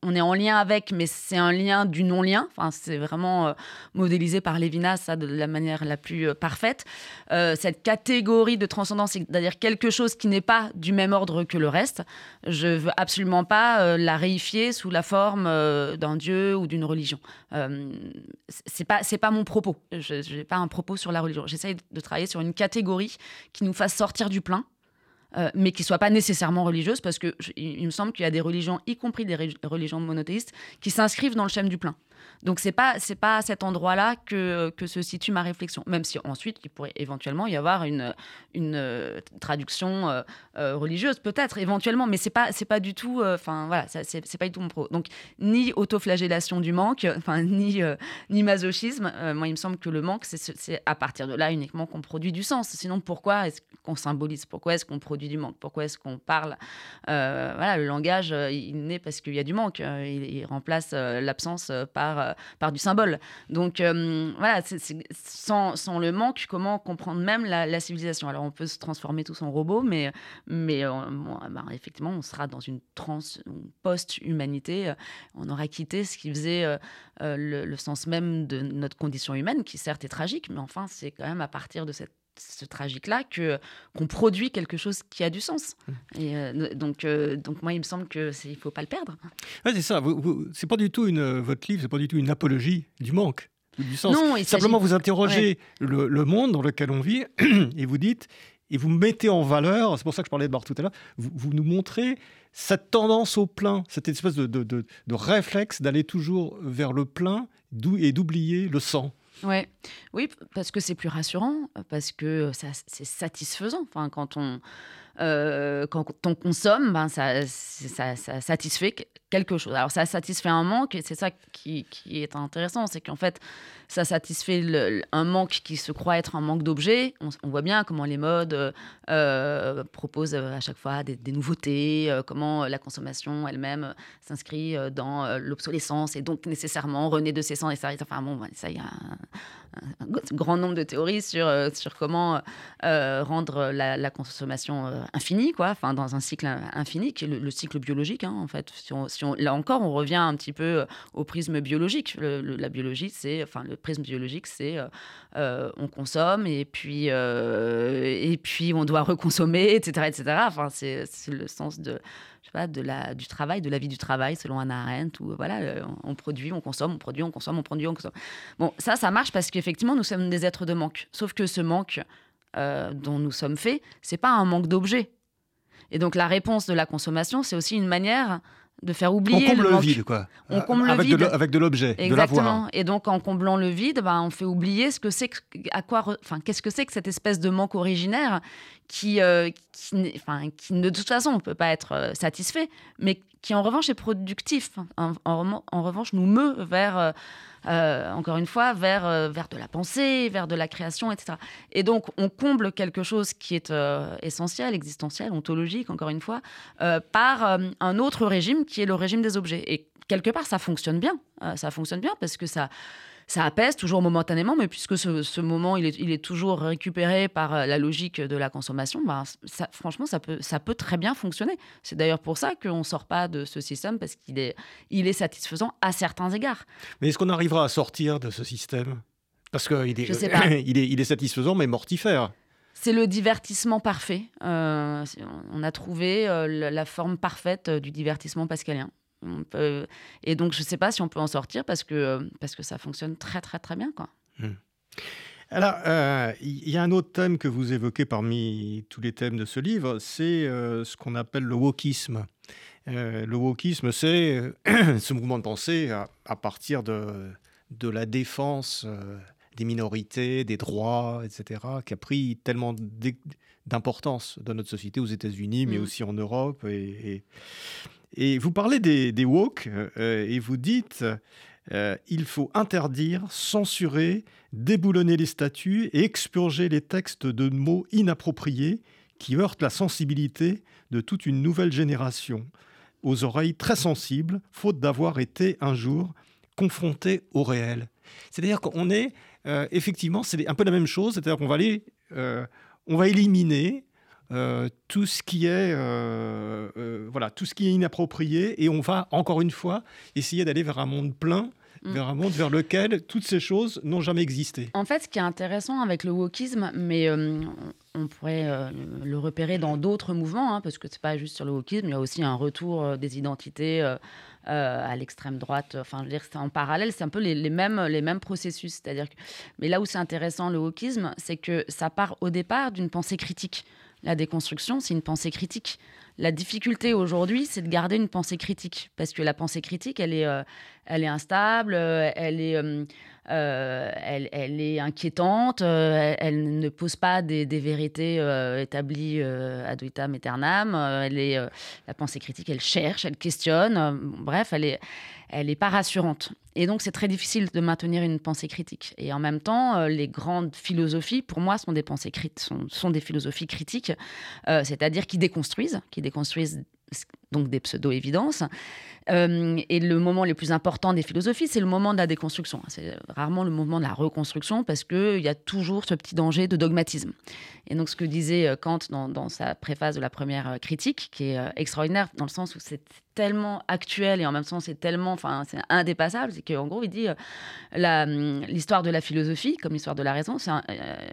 on est en lien avec, mais c'est un lien du non-lien. Enfin, c'est vraiment euh, modélisé par Lévinas, ça, de la manière la plus euh, parfaite. Euh, cette catégorie de transcendance, c'est-à-dire quelque chose qui n'est pas du même ordre que le reste. Je veux absolument pas la réifier sous la forme d'un dieu ou d'une religion. c'est pas, c'est pas mon propos. Je n'ai pas un propos sur la religion. J'essaye de travailler sur une catégorie qui nous fasse sortir du plein euh, mais qui ne soient pas nécessairement religieuses, parce qu'il il me semble qu'il y a des religions, y compris des religions monothéistes, qui s'inscrivent dans le schème du plein. Donc c'est pas c'est pas à cet endroit-là que, se situe ma réflexion, même si ensuite il pourrait éventuellement y avoir une une euh, traduction euh, euh, religieuse peut-être éventuellement, mais c'est pas c'est pas du tout enfin voilà c'est pas du tout mon pro. Donc ni autoflagellation du manque, *laughs* enfin ni ni masochisme. moi il me semble que le manque c'est à partir de là uniquement qu'on produit du sens. Sinon pourquoi est-ce qu'on symbolise? Pourquoi est-ce qu'on produit du manque? Pourquoi est-ce qu'on parle? Voilà le langage il naît parce qu'il y a du manque. il remplace l'absence par euh, par, du symbole. Donc euh, voilà, sans, le manque, comment comprendre même la, civilisation? Alors on peut se transformer tous en robots, mais, mais euh, bah, effectivement, on sera dans une, trans, post-humanité. On aura quitté ce qui faisait le, sens même de notre condition humaine, qui certes est tragique, mais enfin, c'est quand même à partir de cette ce tragique-là que qu'on produit quelque chose qui a du sens. Mmh. Et euh, donc, euh, donc moi, il me semble que c'est il faut pas le perdre.
Ouais, c'est ça. Vous, c'est pas du tout une votre livre, c'est pas du tout une apologie du manque. Du sens. Non, Simplement, vous interrogez le, le, monde dans lequel on vit *clears throat* et vous dites, et vous mettez en valeur, c'est pour ça que je parlais de Barre tout à l'heure, vous, vous, nous montrez cette tendance au plein, cette espèce de, de, de, de réflexe d'aller toujours vers le plein et d'oublier le sang.
Ouais. Oui, parce que c'est plus rassurant, parce que c'est satisfaisant. Enfin, quand on, euh, quand on consomme, ben ça, satisfait quelque chose. Alors ça satisfait un manque, et c'est ça qui, est intéressant, c'est qu'en fait, ça satisfait un manque qui se croit être un manque d'objets. On, voit bien comment les modes euh, euh, proposent à chaque fois des, nouveautés, comment la consommation elle-même s'inscrit dans l'obsolescence et donc nécessairement renaît de ses sangs. Et enfin bon, ça, y a grand nombre de théories sur, sur comment rendre la, consommation infini, quoi, enfin dans un cycle infini, qui le, cycle biologique, hein, en fait. Si on, là encore, on revient un petit peu euh, au prisme biologique. la biologie, c'est, enfin, le prisme biologique, c'est euh, euh, on consomme et puis et puis on doit reconsommer, etc., etc. Enfin, c'est le sens de de la, du travail, de la vie du travail, selon Anna Arendt, où voilà, on, produit, on consomme, on produit, on consomme, on produit, on consomme. Bon, ça, ça marche parce qu'effectivement, nous sommes des êtres de manque. Sauf que ce manque, euh, dont nous sommes faits, c'est pas un manque d'objets. Et donc la réponse de la consommation, c'est aussi une manière de faire oublier
on comble
le,
vide, quoi.
On comble
avec
le vide.
De avec de l'objet,
de l'avoir. Et donc, en comblant le vide, bah, on fait oublier ce que c'est, à quoi, enfin, qu'est-ce que c'est que cette espèce de manque originaire qui, euh, qui, enfin, qui, de toute façon, on peut pas être euh, satisfait, mais qui, en revanche, est productif. En, en, revanche, nous meut vers euh, encore une fois, vers, euh, vers de la pensée, vers de la création, etc. Et donc, on comble quelque chose qui est euh, essentiel, existentiel, ontologique, encore une fois, par un autre régime qui est le régime des objets. Et quelque part, ça fonctionne bien. ça fonctionne bien parce que ça ça apaise toujours momentanément, mais puisque ce, moment, il est, il est, toujours récupéré par euh, la logique de la consommation, ben, ça, franchement, ça peut, ça peut très bien fonctionner. C'est d'ailleurs pour ça qu'on ne sort pas de ce système, parce qu'il est, il est satisfaisant à certains égards.
Mais est-ce qu'on arrivera à sortir de ce système? Parce qu'il est, *laughs* il est, il est satisfaisant, mais mortifère.
C'est le divertissement parfait. Euh, on a trouvé euh, la forme parfaite du divertissement pascalien. Et donc, je ne sais pas si on peut en sortir parce que, parce que ça fonctionne très, très, très bien. Quoi. Hmm.
Alors, euh, il y a un autre thème que vous évoquez parmi tous les thèmes de ce livre, c'est euh, ce qu'on appelle le wokisme. Euh, le wokisme, c'est *clears throat* ce mouvement de pensée à, partir de, de la défense des minorités, des droits, etc., qui a pris tellement d'importance dans notre société aux États-Unis, mais hmm. aussi en Europe. et, et vous parlez des, des woke euh, et vous dites euh, il faut interdire, censurer, déboulonner les statuts et expurger les textes de mots inappropriés qui heurtent la sensibilité de toute une nouvelle génération, aux oreilles très sensibles, faute d'avoir été un jour confronté au réel. C'est-à-dire qu'on est, effectivement, c'est un peu la même chose, c'est-à-dire qu'on va aller, on va éliminer tout ce qui est voilà tout ce qui est inapproprié et on va encore une fois essayer d'aller vers un monde plein Mm. vers un monde vers lequel toutes ces choses n'ont jamais existé.
En fait, ce qui est intéressant avec le wokisme, mais euh, on pourrait euh, le repérer dans d'autres mouvements, hein, parce que c'est pas juste sur le wokisme, il y a aussi un retour euh, des identités à l'extrême droite. Enfin, je veux dire, c'est en parallèle, c'est un peu les, mêmes, les mêmes processus. C'est-à-dire que... Mais là où c'est intéressant, le wokisme, c'est que ça part au départ d'une pensée critique. La déconstruction, c'est une pensée critique. La difficulté aujourd'hui, c'est de garder une pensée critique, parce que la pensée critique, elle est, euh, elle est instable, euh, elle est, euh, elle, elle, est inquiétante, elle, ne pose pas des, vérités établies ad vitam aeternam. elle est, la pensée critique, elle cherche, elle questionne. bref, elle est, elle n'est pas rassurante. Et donc, c'est très difficile de maintenir une pensée critique. Et en même temps, les grandes philosophies, pour moi, sont des pensées sont, sont des philosophies critiques, c'est-à-dire qui déconstruisent, qui déconstruisent donc des pseudo-évidences. Euh, et le moment le plus important des philosophies, c'est le moment de la déconstruction. C'est rarement le moment de la reconstruction parce qu'il y a toujours ce petit danger de dogmatisme. Et donc, ce que disait euh, Kant dans, sa préface de la première euh, critique, qui est extraordinaire dans le sens où c'est tellement actuel et en même temps c'est tellement, enfin, c'est indépassable, c'est qu'en gros, il dit hum, l'histoire de la philosophie, comme l'histoire de la raison, c'est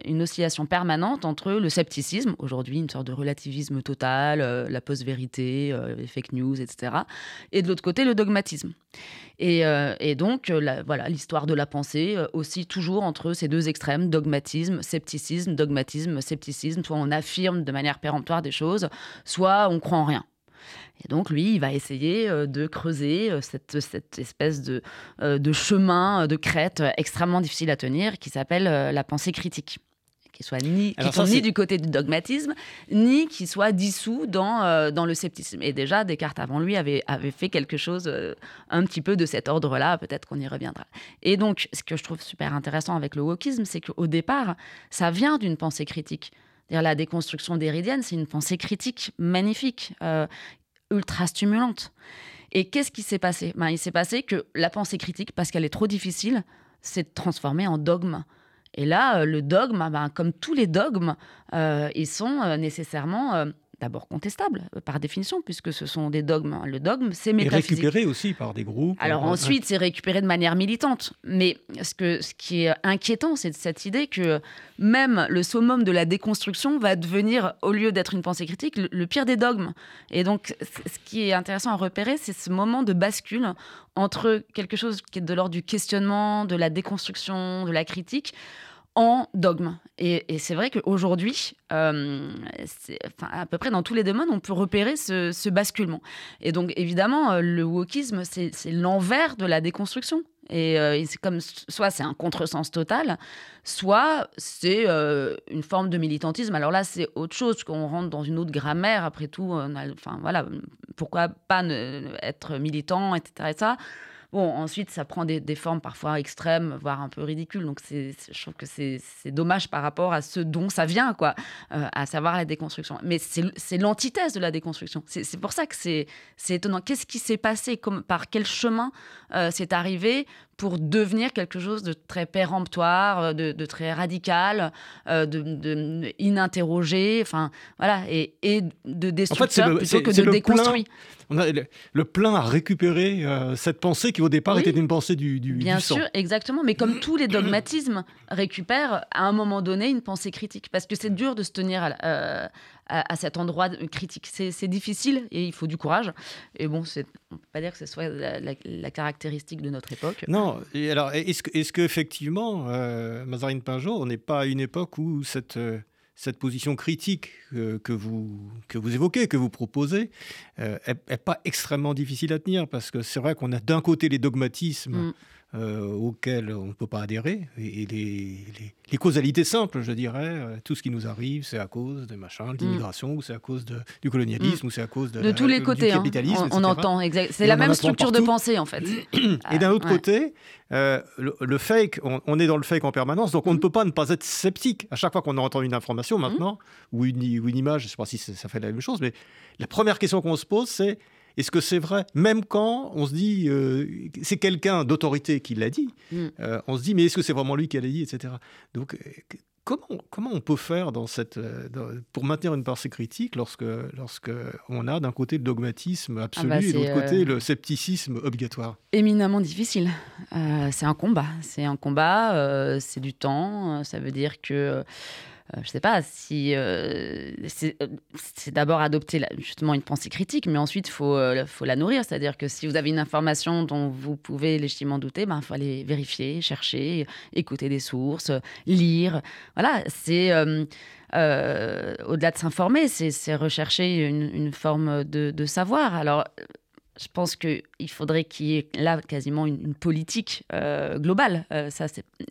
une oscillation permanente entre le scepticisme, aujourd'hui une sorte de relativisme total, la post-vérité, les fake news, etc., et de l'autre côté le dogmatisme. Et, euh, donc, euh, voilà, l'histoire de la pensée euh, aussi toujours entre ces deux extrêmes, dogmatisme, scepticisme, dogmatisme, scepticisme. Soit on affirme de manière péremptoire des choses, soit on croit en rien. Et donc, lui, il va essayer de creuser cette, cette espèce de, de chemin de crête extrêmement difficile à tenir qui s'appelle la pensée critique qui soit ni, qui sont ni du côté du dogmatisme, ni qui soit dissous dans, euh, dans le scepticisme. Et déjà, Descartes avant lui avait, avait fait quelque chose euh, un petit peu de cet ordre-là, peut-être qu'on y reviendra. Et donc, ce que je trouve super intéressant avec le wokisme, c'est qu'au départ, ça vient d'une pensée critique. La déconstruction d'Héridienne, c'est une pensée critique magnifique, euh, ultra stimulante. Et qu'est-ce qui s'est passé? Ben, Il s'est passé que la pensée critique, parce qu'elle est trop difficile, s'est transformée en dogme. Et là, euh, le dogme, ah ben, comme tous les dogmes, euh, ils sont euh, nécessairement d'abord contestables par définition, puisque ce sont des dogmes. Le dogme, c'est métaphysique.
Et récupéré aussi par des groupes.
Alors ensuite, c'est récupéré de manière militante. Mais ce, que, ce qui est inquiétant, c'est cette idée que même le summum de la déconstruction va devenir, au lieu d'être une pensée critique, le pire des dogmes. Et donc, ce qui est intéressant à repérer, c'est ce moment de bascule entre quelque chose qui est de l'ordre du questionnement, de la déconstruction, de la critique, en dogme. Et, c'est vrai qu'aujourd'hui, euh, à peu près dans tous les domaines, on peut repérer ce, basculement. Et donc, évidemment, euh, le wokisme, c'est l'envers de la déconstruction. Euh, et, c'est comme soit c'est un contresens total, soit c'est une forme de militantisme. Alors là, c'est autre chose qu'on rentre dans une autre grammaire. Après tout, enfin voilà, pourquoi pas être militant, etc. Et ça, Bon, ensuite, ça prend des, formes parfois extrêmes, voire un peu ridicules. Donc, je trouve que c'est, dommage par rapport à ce dont ça vient, quoi, euh, à savoir la déconstruction. Mais c'est, l'antithèse de la déconstruction. C'est, pour ça que c'est, étonnant. Qu'est-ce qui s'est passé? Comme, Par quel chemin euh, c'est arrivé? Pour devenir quelque chose de très péremptoire, euh, de, très radical, de, de, ininterrogé, enfin voilà, et, et de destructeur en fait, plutôt que de déconstruit
on a le, plein à récupérer euh, cette pensée qui au départ était une pensée du, du
Bien sûr, exactement. Mais comme tous les dogmatismes récupèrent à un moment donné une pensée critique, parce que c'est dur de se tenir à, euh, à, cet endroit critique. C'est difficile et il faut du courage. Et bon, on ne peut pas dire que ce soit la, caractéristique de notre époque.
Non. Et alors, est-ce est qu'effectivement, euh, Mazarine Pinjot, on n'est pas à une époque où cette euh, cette position critique euh, que, vous, que vous évoquez, que vous proposez, n'est euh, pas extrêmement difficile à tenir? Parce que c'est vrai qu'on a d'un côté les dogmatismes. Mm. Euh, auxquels on ne peut pas adhérer. Et, les, causalités simples, je dirais, euh, tout ce qui nous arrive, c'est à cause de l'immigration, mm. ou c'est à cause du colonialisme, mm. ou c'est à cause de,
de tous les côtés, hein. capitalisme. on, entend, c'est la même structure de pensée en fait. *clears throat*
et d'un autre côté, euh, le, fake, on, est dans le fake en permanence, donc on ne mm. peut pas ne pas être sceptique. À chaque fois qu'on entend une information maintenant, ou, une, ou, une, image, je ne sais pas si ça fait la même chose, mais la première question qu'on se pose, c'est est-ce que c'est vrai? Même quand on se dit, euh, c'est quelqu'un d'autorité qui l'a dit, mm. euh, on se dit, mais est-ce que c'est vraiment lui qui l'a dit, etc. Donc, comment, comment on peut faire dans cette, pour maintenir une pensée critique lorsque, lorsque on a d'un côté le dogmatisme absolu ah bah, et de l'autre côté le scepticisme obligatoire?
Éminemment difficile. c'est un combat. C'est un combat, c'est du temps. Ça veut dire que euh, je ne sais pas si euh, euh, c'est d'abord adopter justement une pensée critique, mais ensuite il faut, faut la nourrir. C'est-à-dire que si vous avez une information dont vous pouvez légitimement douter, il ben, faut aller vérifier, chercher, écouter des sources, lire. Voilà, c'est au-delà de s'informer, c'est rechercher une, une forme de, de, savoir. Alors je pense qu'il faudrait qu'il y ait là quasiment une, politique euh, globale. Euh, ça,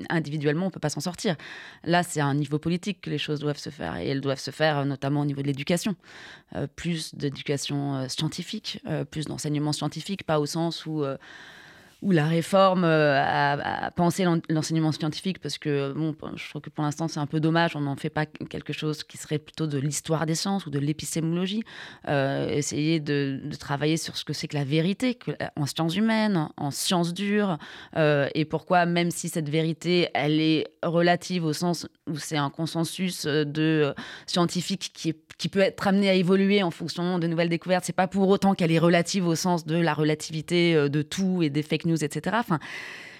individuellement, on peut pas s'en sortir. Là, c'est à un niveau politique que les choses doivent se faire, et elles doivent se faire euh, notamment au niveau de l'éducation. plus d'éducation scientifique, plus d'enseignement scientifique, pas au sens où ou la réforme euh, à, penser l'enseignement scientifique, parce que bon, je trouve que pour l'instant c'est un peu dommage, on n'en fait pas quelque chose qui serait plutôt de l'histoire des sciences ou de l'épistémologie. Euh, essayer de, travailler sur ce que c'est que la vérité euh, en sciences humaines, en sciences dures, et pourquoi même si cette vérité elle est relative au sens où c'est un consensus de scientifiques qui est qui peut être amenée à évoluer en fonction de nouvelles découvertes. C'est pas pour autant qu'elle est relative au sens de la relativité de tout et des fake news, etc.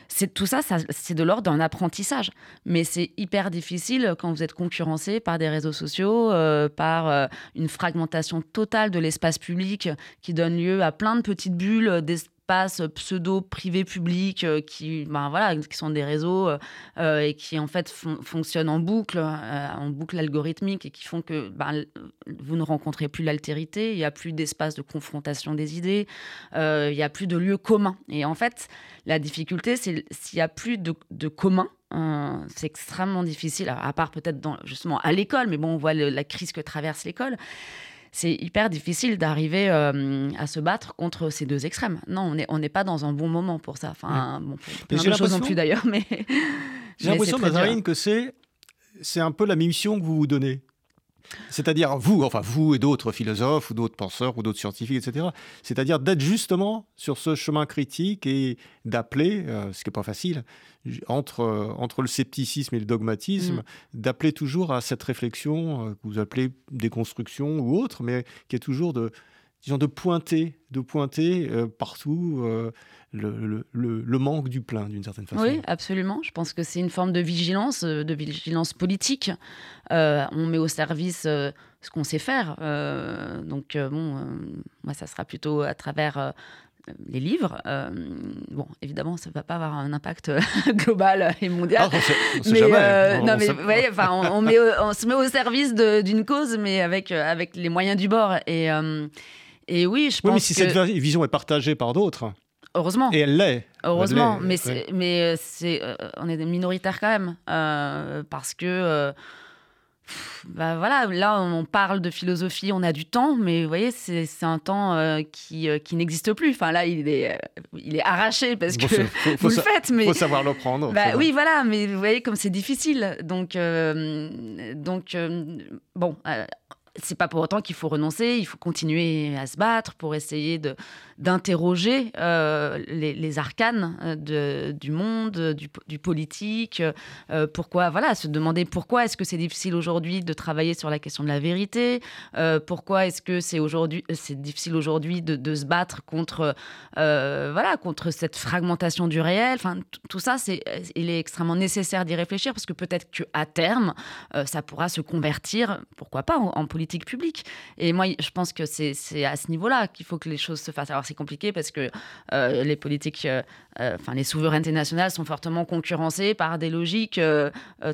C'est tout ça, c'est de l'ordre d'un apprentissage. Mais c'est hyper difficile quand vous êtes concurrencé par des réseaux sociaux, euh, par euh, une fragmentation totale de l'espace public qui donne lieu à plein de petites bulles espaces pseudo privé public euh, qui ben voilà qui sont des réseaux euh, et qui en fait fonctionnent en boucle euh, en boucle algorithmique et qui font que ben, vous ne rencontrez plus l'altérité il y a plus d'espace de confrontation des idées il y a plus de lieux communs. Et en fait la difficulté c'est s'il y a plus de, de commun c'est extrêmement difficile, à part peut-être justement à l'école, mais bon, on voit la crise que traverse l'école c'est hyper difficile d'arriver euh, à se battre contre ces deux extrêmes. Non, on n'est on pas dans un bon moment pour ça. Enfin, bon, plein de choses non plus d'ailleurs, mais... *laughs*
J'ai l'impression, Mazarine, que c'est un peu la mission que vous vous donnez. C'est-à-dire vous, enfin vous et d'autres philosophes ou d'autres penseurs ou d'autres scientifiques, etc. C'est-à-dire d'être justement sur ce chemin critique et d'appeler, euh, ce qui n'est pas facile, entre, euh, entre le scepticisme et le dogmatisme, mm. d'appeler toujours à cette réflexion euh, que vous appelez déconstruction ou autre, mais qui est toujours de, disons, de pointer, de pointer partout le, le, le, manque du plein, d'une certaine façon.
Oui, absolument. Je pense que c'est une forme de vigilance, euh, de vigilance politique. Euh, on met au service euh, ce qu'on sait faire. donc, bon, moi, ça sera plutôt à travers les livres. bon, évidemment, ça ne va pas avoir un impact *laughs* global et mondial.
Ah, on mais, jamais.
non, mais enfin, on, met on, se met au service d'une cause, mais avec, avec les moyens du bord. Et, et oui, je pense oui, mais
si cette vision est partagée par d'autres.
Heureusement.
Et elle l'est.
Heureusement, mais, mais euh, c'est, euh, on est minoritaire quand même. Euh, parce que, bah voilà, là, on parle de philosophie, on a du temps, mais vous voyez, c'est, un temps qui, qui n'existe plus. Enfin, là, il est, il est arraché parce que *laughs* vous le faites.
Il faut savoir le prendre.
Bah, oui, voilà, mais vous voyez comme c'est difficile. Donc, donc bon c'est pas pour autant qu'il faut renoncer, il faut continuer à se battre pour essayer de, d'interroger euh, les, arcanes euh, de, du monde, du, politique. Euh, pourquoi, voilà, se demander pourquoi est-ce que c'est difficile aujourd'hui de travailler sur la question de la vérité Pourquoi est-ce que c'est aujourd'hui, c'est difficile aujourd'hui de, se battre contre, voilà, contre cette fragmentation du réel Enfin, tout ça, c'est, il est extrêmement nécessaire d'y réfléchir parce que peut-être qu'à terme, ça pourra se convertir, pourquoi pas, en, politique publique. Et moi, je pense que c'est, c'est à ce niveau-là qu'il faut que les choses se fassent. Alors, c'est compliqué parce que euh, les politiques, euh, euh, enfin les souverainetés nationales sont fortement concurrencées par des logiques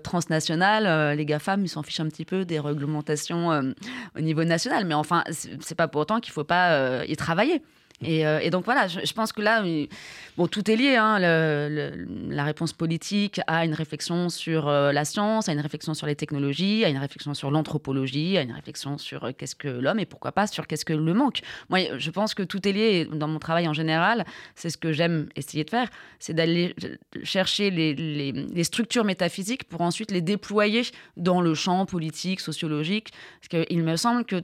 transnationales. les GAFAM, ils s'en fichent un petit peu des réglementations au niveau national. Mais enfin, c'est pas pour autant qu'il faut pas y travailler. Euh, et, donc voilà, je, pense que là, bon, tout est lié. Hein, la réponse politique a une réflexion sur euh, la science, a une réflexion sur les technologies, a une réflexion sur l'anthropologie, a une réflexion sur euh, qu'est-ce que l'homme et pourquoi pas sur qu'est-ce que le manque. Moi, je pense que tout est lié. Dans mon travail en général, c'est ce que j'aime essayer de faire, c'est d'aller chercher les, structures métaphysiques pour ensuite les déployer dans le champ politique, sociologique. Parce qu'il me semble que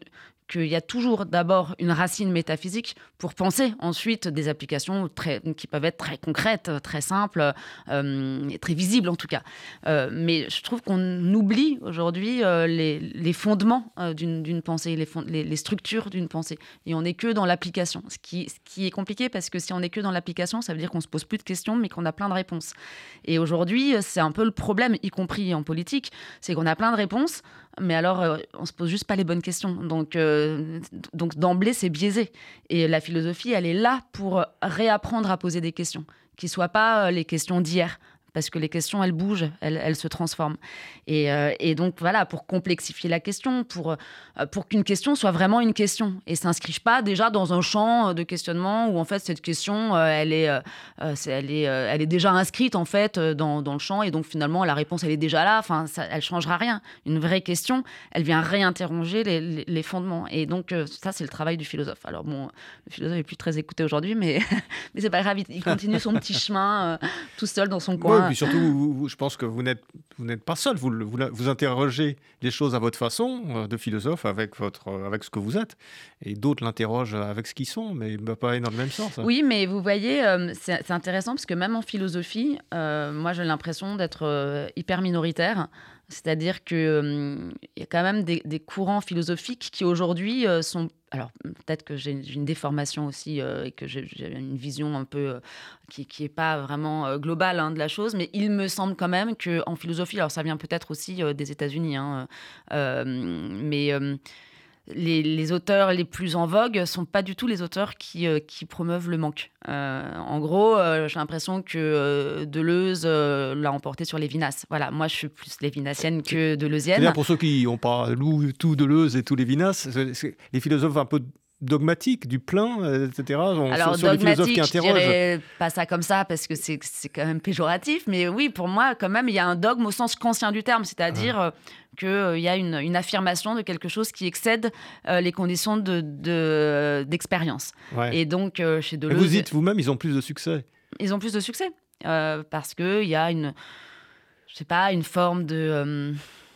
qu'il y a toujours d'abord une racine métaphysique pour penser ensuite des applications très, qui peuvent être très concrètes, très simples, euh, et très visibles en tout cas. Euh, mais je trouve qu'on oublie aujourd'hui euh, les, fondements d'une pensée, les, les, structures d'une pensée. Et on n'est que dans l'application. Ce qui, ce qui est compliqué parce que si on n'est que dans l'application, ça veut dire qu'on se pose plus de questions mais qu'on a plein de réponses. Et aujourd'hui, c'est un peu le problème, y compris en politique, c'est qu'on a plein de réponses, mais alors on on se pose juste pas les bonnes questions. Donc, donc d'emblée, c'est biaisé. Et la philosophie, elle est là pour réapprendre à poser des questions, qui soient pas euh, les questions d'hier, parce que les questions, elles bougent, elles, se transforment. Euh, et, donc, voilà, pour complexifier la question, pour, euh, pour qu'une question soit vraiment une question et s'inscrive pas déjà dans un champ de questionnement où, en fait, cette question, euh, elle, est, elle, est, elle est déjà inscrite, en fait, dans, dans, le champ. Et donc, finalement, la réponse, elle est déjà là. Enfin, ça, elle changera rien. Une vraie question, elle vient réinterroger les, les, fondements. Et donc, ça, c'est le travail du philosophe. Alors, bon, le philosophe n'est plus très écouté aujourd'hui, mais, *laughs* mais c'est pas grave. Il continue son petit chemin tout seul dans son coin
et puis surtout, je pense que vous n'êtes vous n'êtes pas seul. Vous, vous, interrogez les choses à votre façon euh, de philosophe avec votre avec ce que vous êtes, et d'autres l'interrogent avec ce qu'ils sont, mais pas dans le même sens.
Hein. Oui, mais vous voyez, euh, c'est intéressant parce que même en philosophie, euh, moi j'ai l'impression d'être hyper minoritaire. C'est-à-dire qu'il hum, y a quand même des, courants philosophiques qui aujourd'hui euh, sont... Alors peut-être que j'ai une déformation aussi euh, et que j'ai une vision un peu euh, qui n'est pas vraiment globale hein, de la chose, mais il me semble quand même qu'en philosophie, alors ça vient peut-être aussi des États-Unis, hein, mais les, auteurs les plus en vogue sont pas du tout les auteurs qui, euh, qui promeuvent le manque. Euh, en gros, euh, j'ai l'impression que Deleuze l'a emporté sur Lévinas. Voilà, moi je suis plus lévinassienne que deleuzienne.
pour ceux qui n'ont pas lu tout Deleuze et tout Lévinas, les philosophes un peu dogmatique, du plein, euh, etc.
Alors, sur, dogmatique, qui je dirais pas ça comme ça parce que c'est quand même péjoratif, mais oui, pour moi, quand même, il y a un dogme au sens conscient du terme, c'est-à-dire euh, qu'il euh, y a une, une, affirmation de quelque chose qui excède les conditions d'expérience. De, Et donc, chez Deleuze...
vous dites vous-même, ils ont plus de succès.
Ils ont plus de succès parce qu'il y a une, je sais pas, une forme de,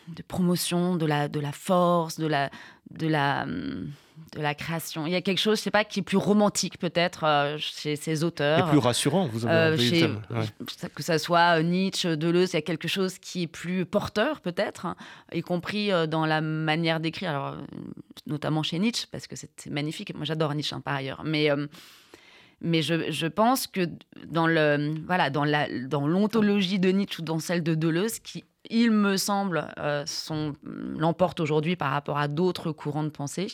de promotion de la, de la force, de la... De la de la création. Il y a quelque chose, je sais pas, qui est plus romantique peut-être euh, chez ces auteurs.
Et plus rassurant, vous avez euh,
Que ça soit euh, Nietzsche, Deleuze, il y a quelque chose qui est plus porteur peut-être, hein, y compris dans la manière d'écrire. Alors, notamment chez Nietzsche, parce que c'est magnifique. Moi, j'adore Nietzsche hein, par ailleurs. Mais mais je, je, pense que dans le voilà dans la dans l'ontologie de Nietzsche ou dans celle de Deleuze qui il me semble, euh, l'emporte aujourd'hui par rapport à d'autres courants de pensée,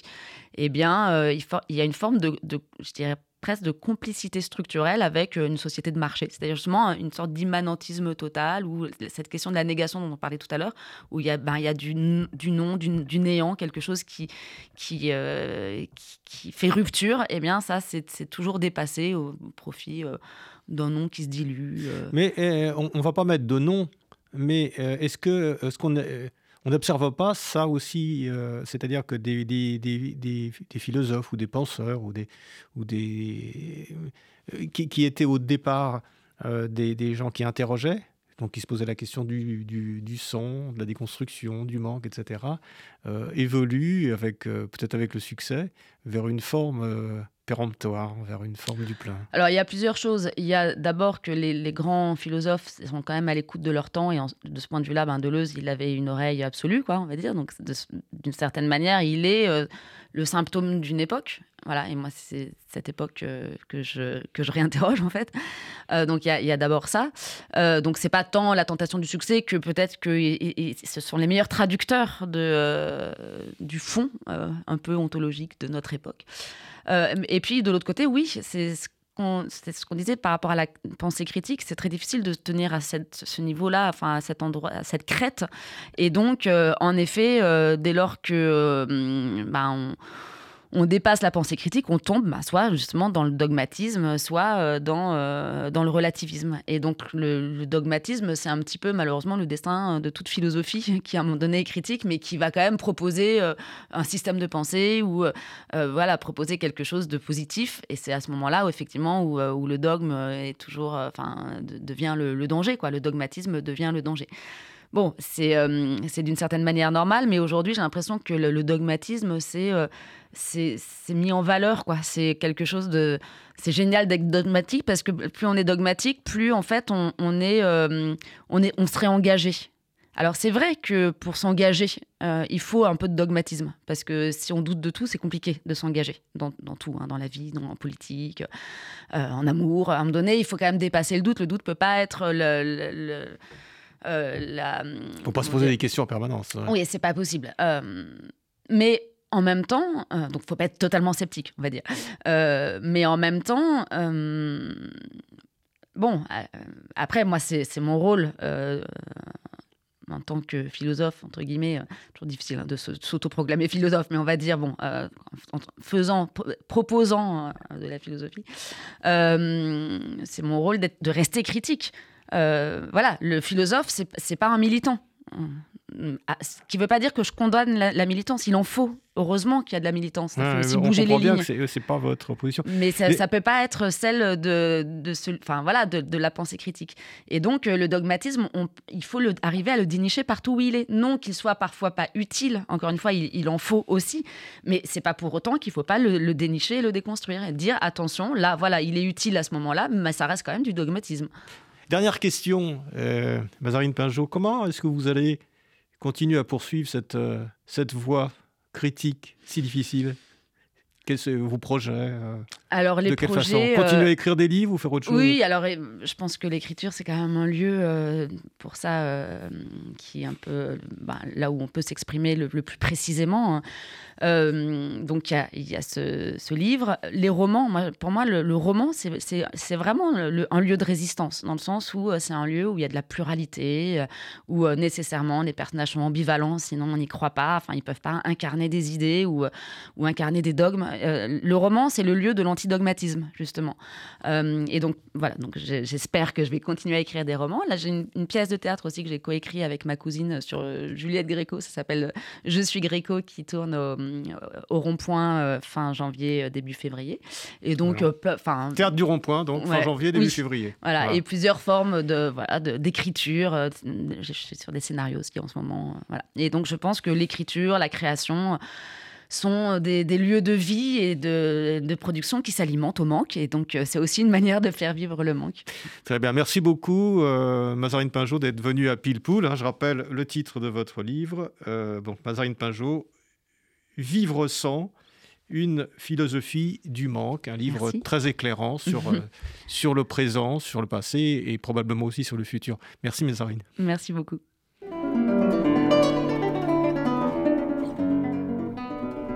eh bien, euh, il, y a une forme de, je dirais presque de complicité structurelle avec euh, une société de marché. C'est-à-dire justement une sorte d'immanentisme total, ou cette question de la négation dont on parlait tout à l'heure, où il y a, ben, du, du non, du, néant, quelque chose qui, fait rupture, eh bien ça, c'est toujours dépassé au profit d'un nom qui se dilue.
Mais eh, on ne va pas mettre de nom mais euh, est-ce que euh, ce qu'on euh, n'observe pas ça aussi, c'est-à-dire que des, des, des, des, philosophes ou des penseurs ou des, ou des qui, qui étaient au départ des, gens qui interrogeaient, donc qui se posaient la question du, du, du son, de la déconstruction, du manque, etc., évoluent avec peut-être avec le succès vers une forme péremptoire vers une forme du plein
Alors, il y a plusieurs choses. Il y a d'abord que les, grands philosophes sont quand même à l'écoute de leur temps. Et de ce point de vue-là, ben, Deleuze, il avait une oreille absolue, quoi, on va dire. Donc, d'une certaine manière, il est euh, le symptôme d'une époque. Voilà, et moi, c'est cette époque euh, que, je, que je réinterroge, en fait. Euh, donc, il y a, d'abord ça. donc, c'est pas tant la tentation du succès que peut-être que ce sont les meilleurs traducteurs du fond un peu ontologique de notre époque. Euh, et puis de l'autre côté, oui, c'est ce qu'on disait par rapport à la pensée critique, c'est très difficile de tenir à cette, ce niveau-là, enfin à cet endroit, à cette crête. Et donc, euh, en effet, euh, dès lors que ben, on dépasse la pensée critique, on tombe bah, soit justement dans le dogmatisme, soit euh, dans, euh, dans le relativisme. Et donc le, dogmatisme, c'est un petit peu malheureusement le destin de toute philosophie *laughs* qui à un moment donné est critique, mais qui va quand même proposer euh, un système de pensée ou voilà proposer quelque chose de positif. Et c'est à ce moment-là où effectivement où, où, le dogme est toujours, enfin devient le, le danger, quoi. Le dogmatisme devient le danger. Bon, c'est d'une certaine manière normal, mais aujourd'hui, j'ai l'impression que le, dogmatisme, c'est c'est mis en valeur. C'est quelque chose de. C'est génial d'être dogmatique parce que plus on est dogmatique, plus en fait on, on est, on est, on serait engagé. Alors c'est vrai que pour s'engager, euh, il faut un peu de dogmatisme, parce que si on doute de tout, c'est compliqué de s'engager dans, tout, hein, dans la vie, dans, en politique, euh, en amour. À un moment donné, il faut quand même dépasser le doute. Le doute peut pas être le...
Euh, la, faut pas se poser des questions en permanence.
Oui, Oui, c'est pas possible. mais en même temps, donc faut pas être totalement sceptique, on va dire. mais en même temps, bon, après moi c'est mon rôle en tant que philosophe, entre guillemets, euh, toujours difficile hein, de s'autoproclamer philosophe, mais on va dire, bon, euh, en faisant, proposant euh, de la philosophie, c'est mon rôle de rester critique. Voilà, le philosophe, c'est pas un militant. Ah, ce qui ne veut pas dire que je condamne la, militance. Il en faut. Heureusement qu'il y a de la militance. Il faut aussi bouger les lignes.
Que c'est pas votre position.
Mais ça ne peut pas être celle de, de, enfin, voilà, de, la pensée critique. Et donc, euh, le dogmatisme, il faut le, arriver à le dénicher partout où il est. Non qu'il soit parfois pas utile. Encore une fois, il, en faut aussi. Mais c'est pas pour autant qu'il ne faut pas le, dénicher et le déconstruire. Et dire, attention, là, voilà, il est utile à ce moment-là, mais ça reste quand même du dogmatisme.
Dernière question, euh, Mazarine Pinjot. Comment est-ce que vous allez continue à poursuivre cette, euh, cette voie critique si difficile? Quels sont vos projets euh,
Alors les
de quelle projets, façon? Continuer à euh, écrire des livres ou faire autre chose?
Oui, alors je pense que l'écriture c'est quand même un lieu pour ça qui est un peu bah, là où on peut s'exprimer le, plus précisément. Hein. Euh, donc il y a, ce, livre. Les romans, pour moi, le, roman, c'est vraiment un lieu de résistance, dans le sens où euh, c'est un lieu où il y a de la pluralité, euh, où nécessairement les personnages sont ambivalents, sinon on n'y croit pas, enfin ils peuvent pas incarner des idées ou, ou incarner des dogmes. Le roman, c'est le lieu de l'antidogmatisme, justement. et donc voilà, donc j'espère que je vais continuer à écrire des romans. Là, j'ai une, pièce de théâtre aussi que j'ai coécrit avec ma cousine sur Juliette Gréco, ça s'appelle Je suis Gréco, qui tourne au, euh, au rond-point euh, fin janvier, euh, début février. Et donc,
enfin. Théâtre du rond-point, donc fin janvier, début février.
Voilà, et plusieurs formes de voilà d'écriture. je suis sur des scénarios aussi en ce moment. voilà. Et donc, je pense que l'écriture, la création sont des, lieux de vie et de, de production qui s'alimentent au manque. Et donc, c'est aussi une manière de faire vivre le manque.
Très bien. Merci beaucoup, Mazarine Pinjot, d'être venue à Pilpoul. Hein. Je rappelle le titre de votre livre. bon, Mazarine Pinjot, Vivre sans, une philosophie du manque, un livre très éclairant sur, euh, *laughs* sur le présent, sur le passé et probablement aussi sur le futur. Merci Mézarine.
Merci beaucoup.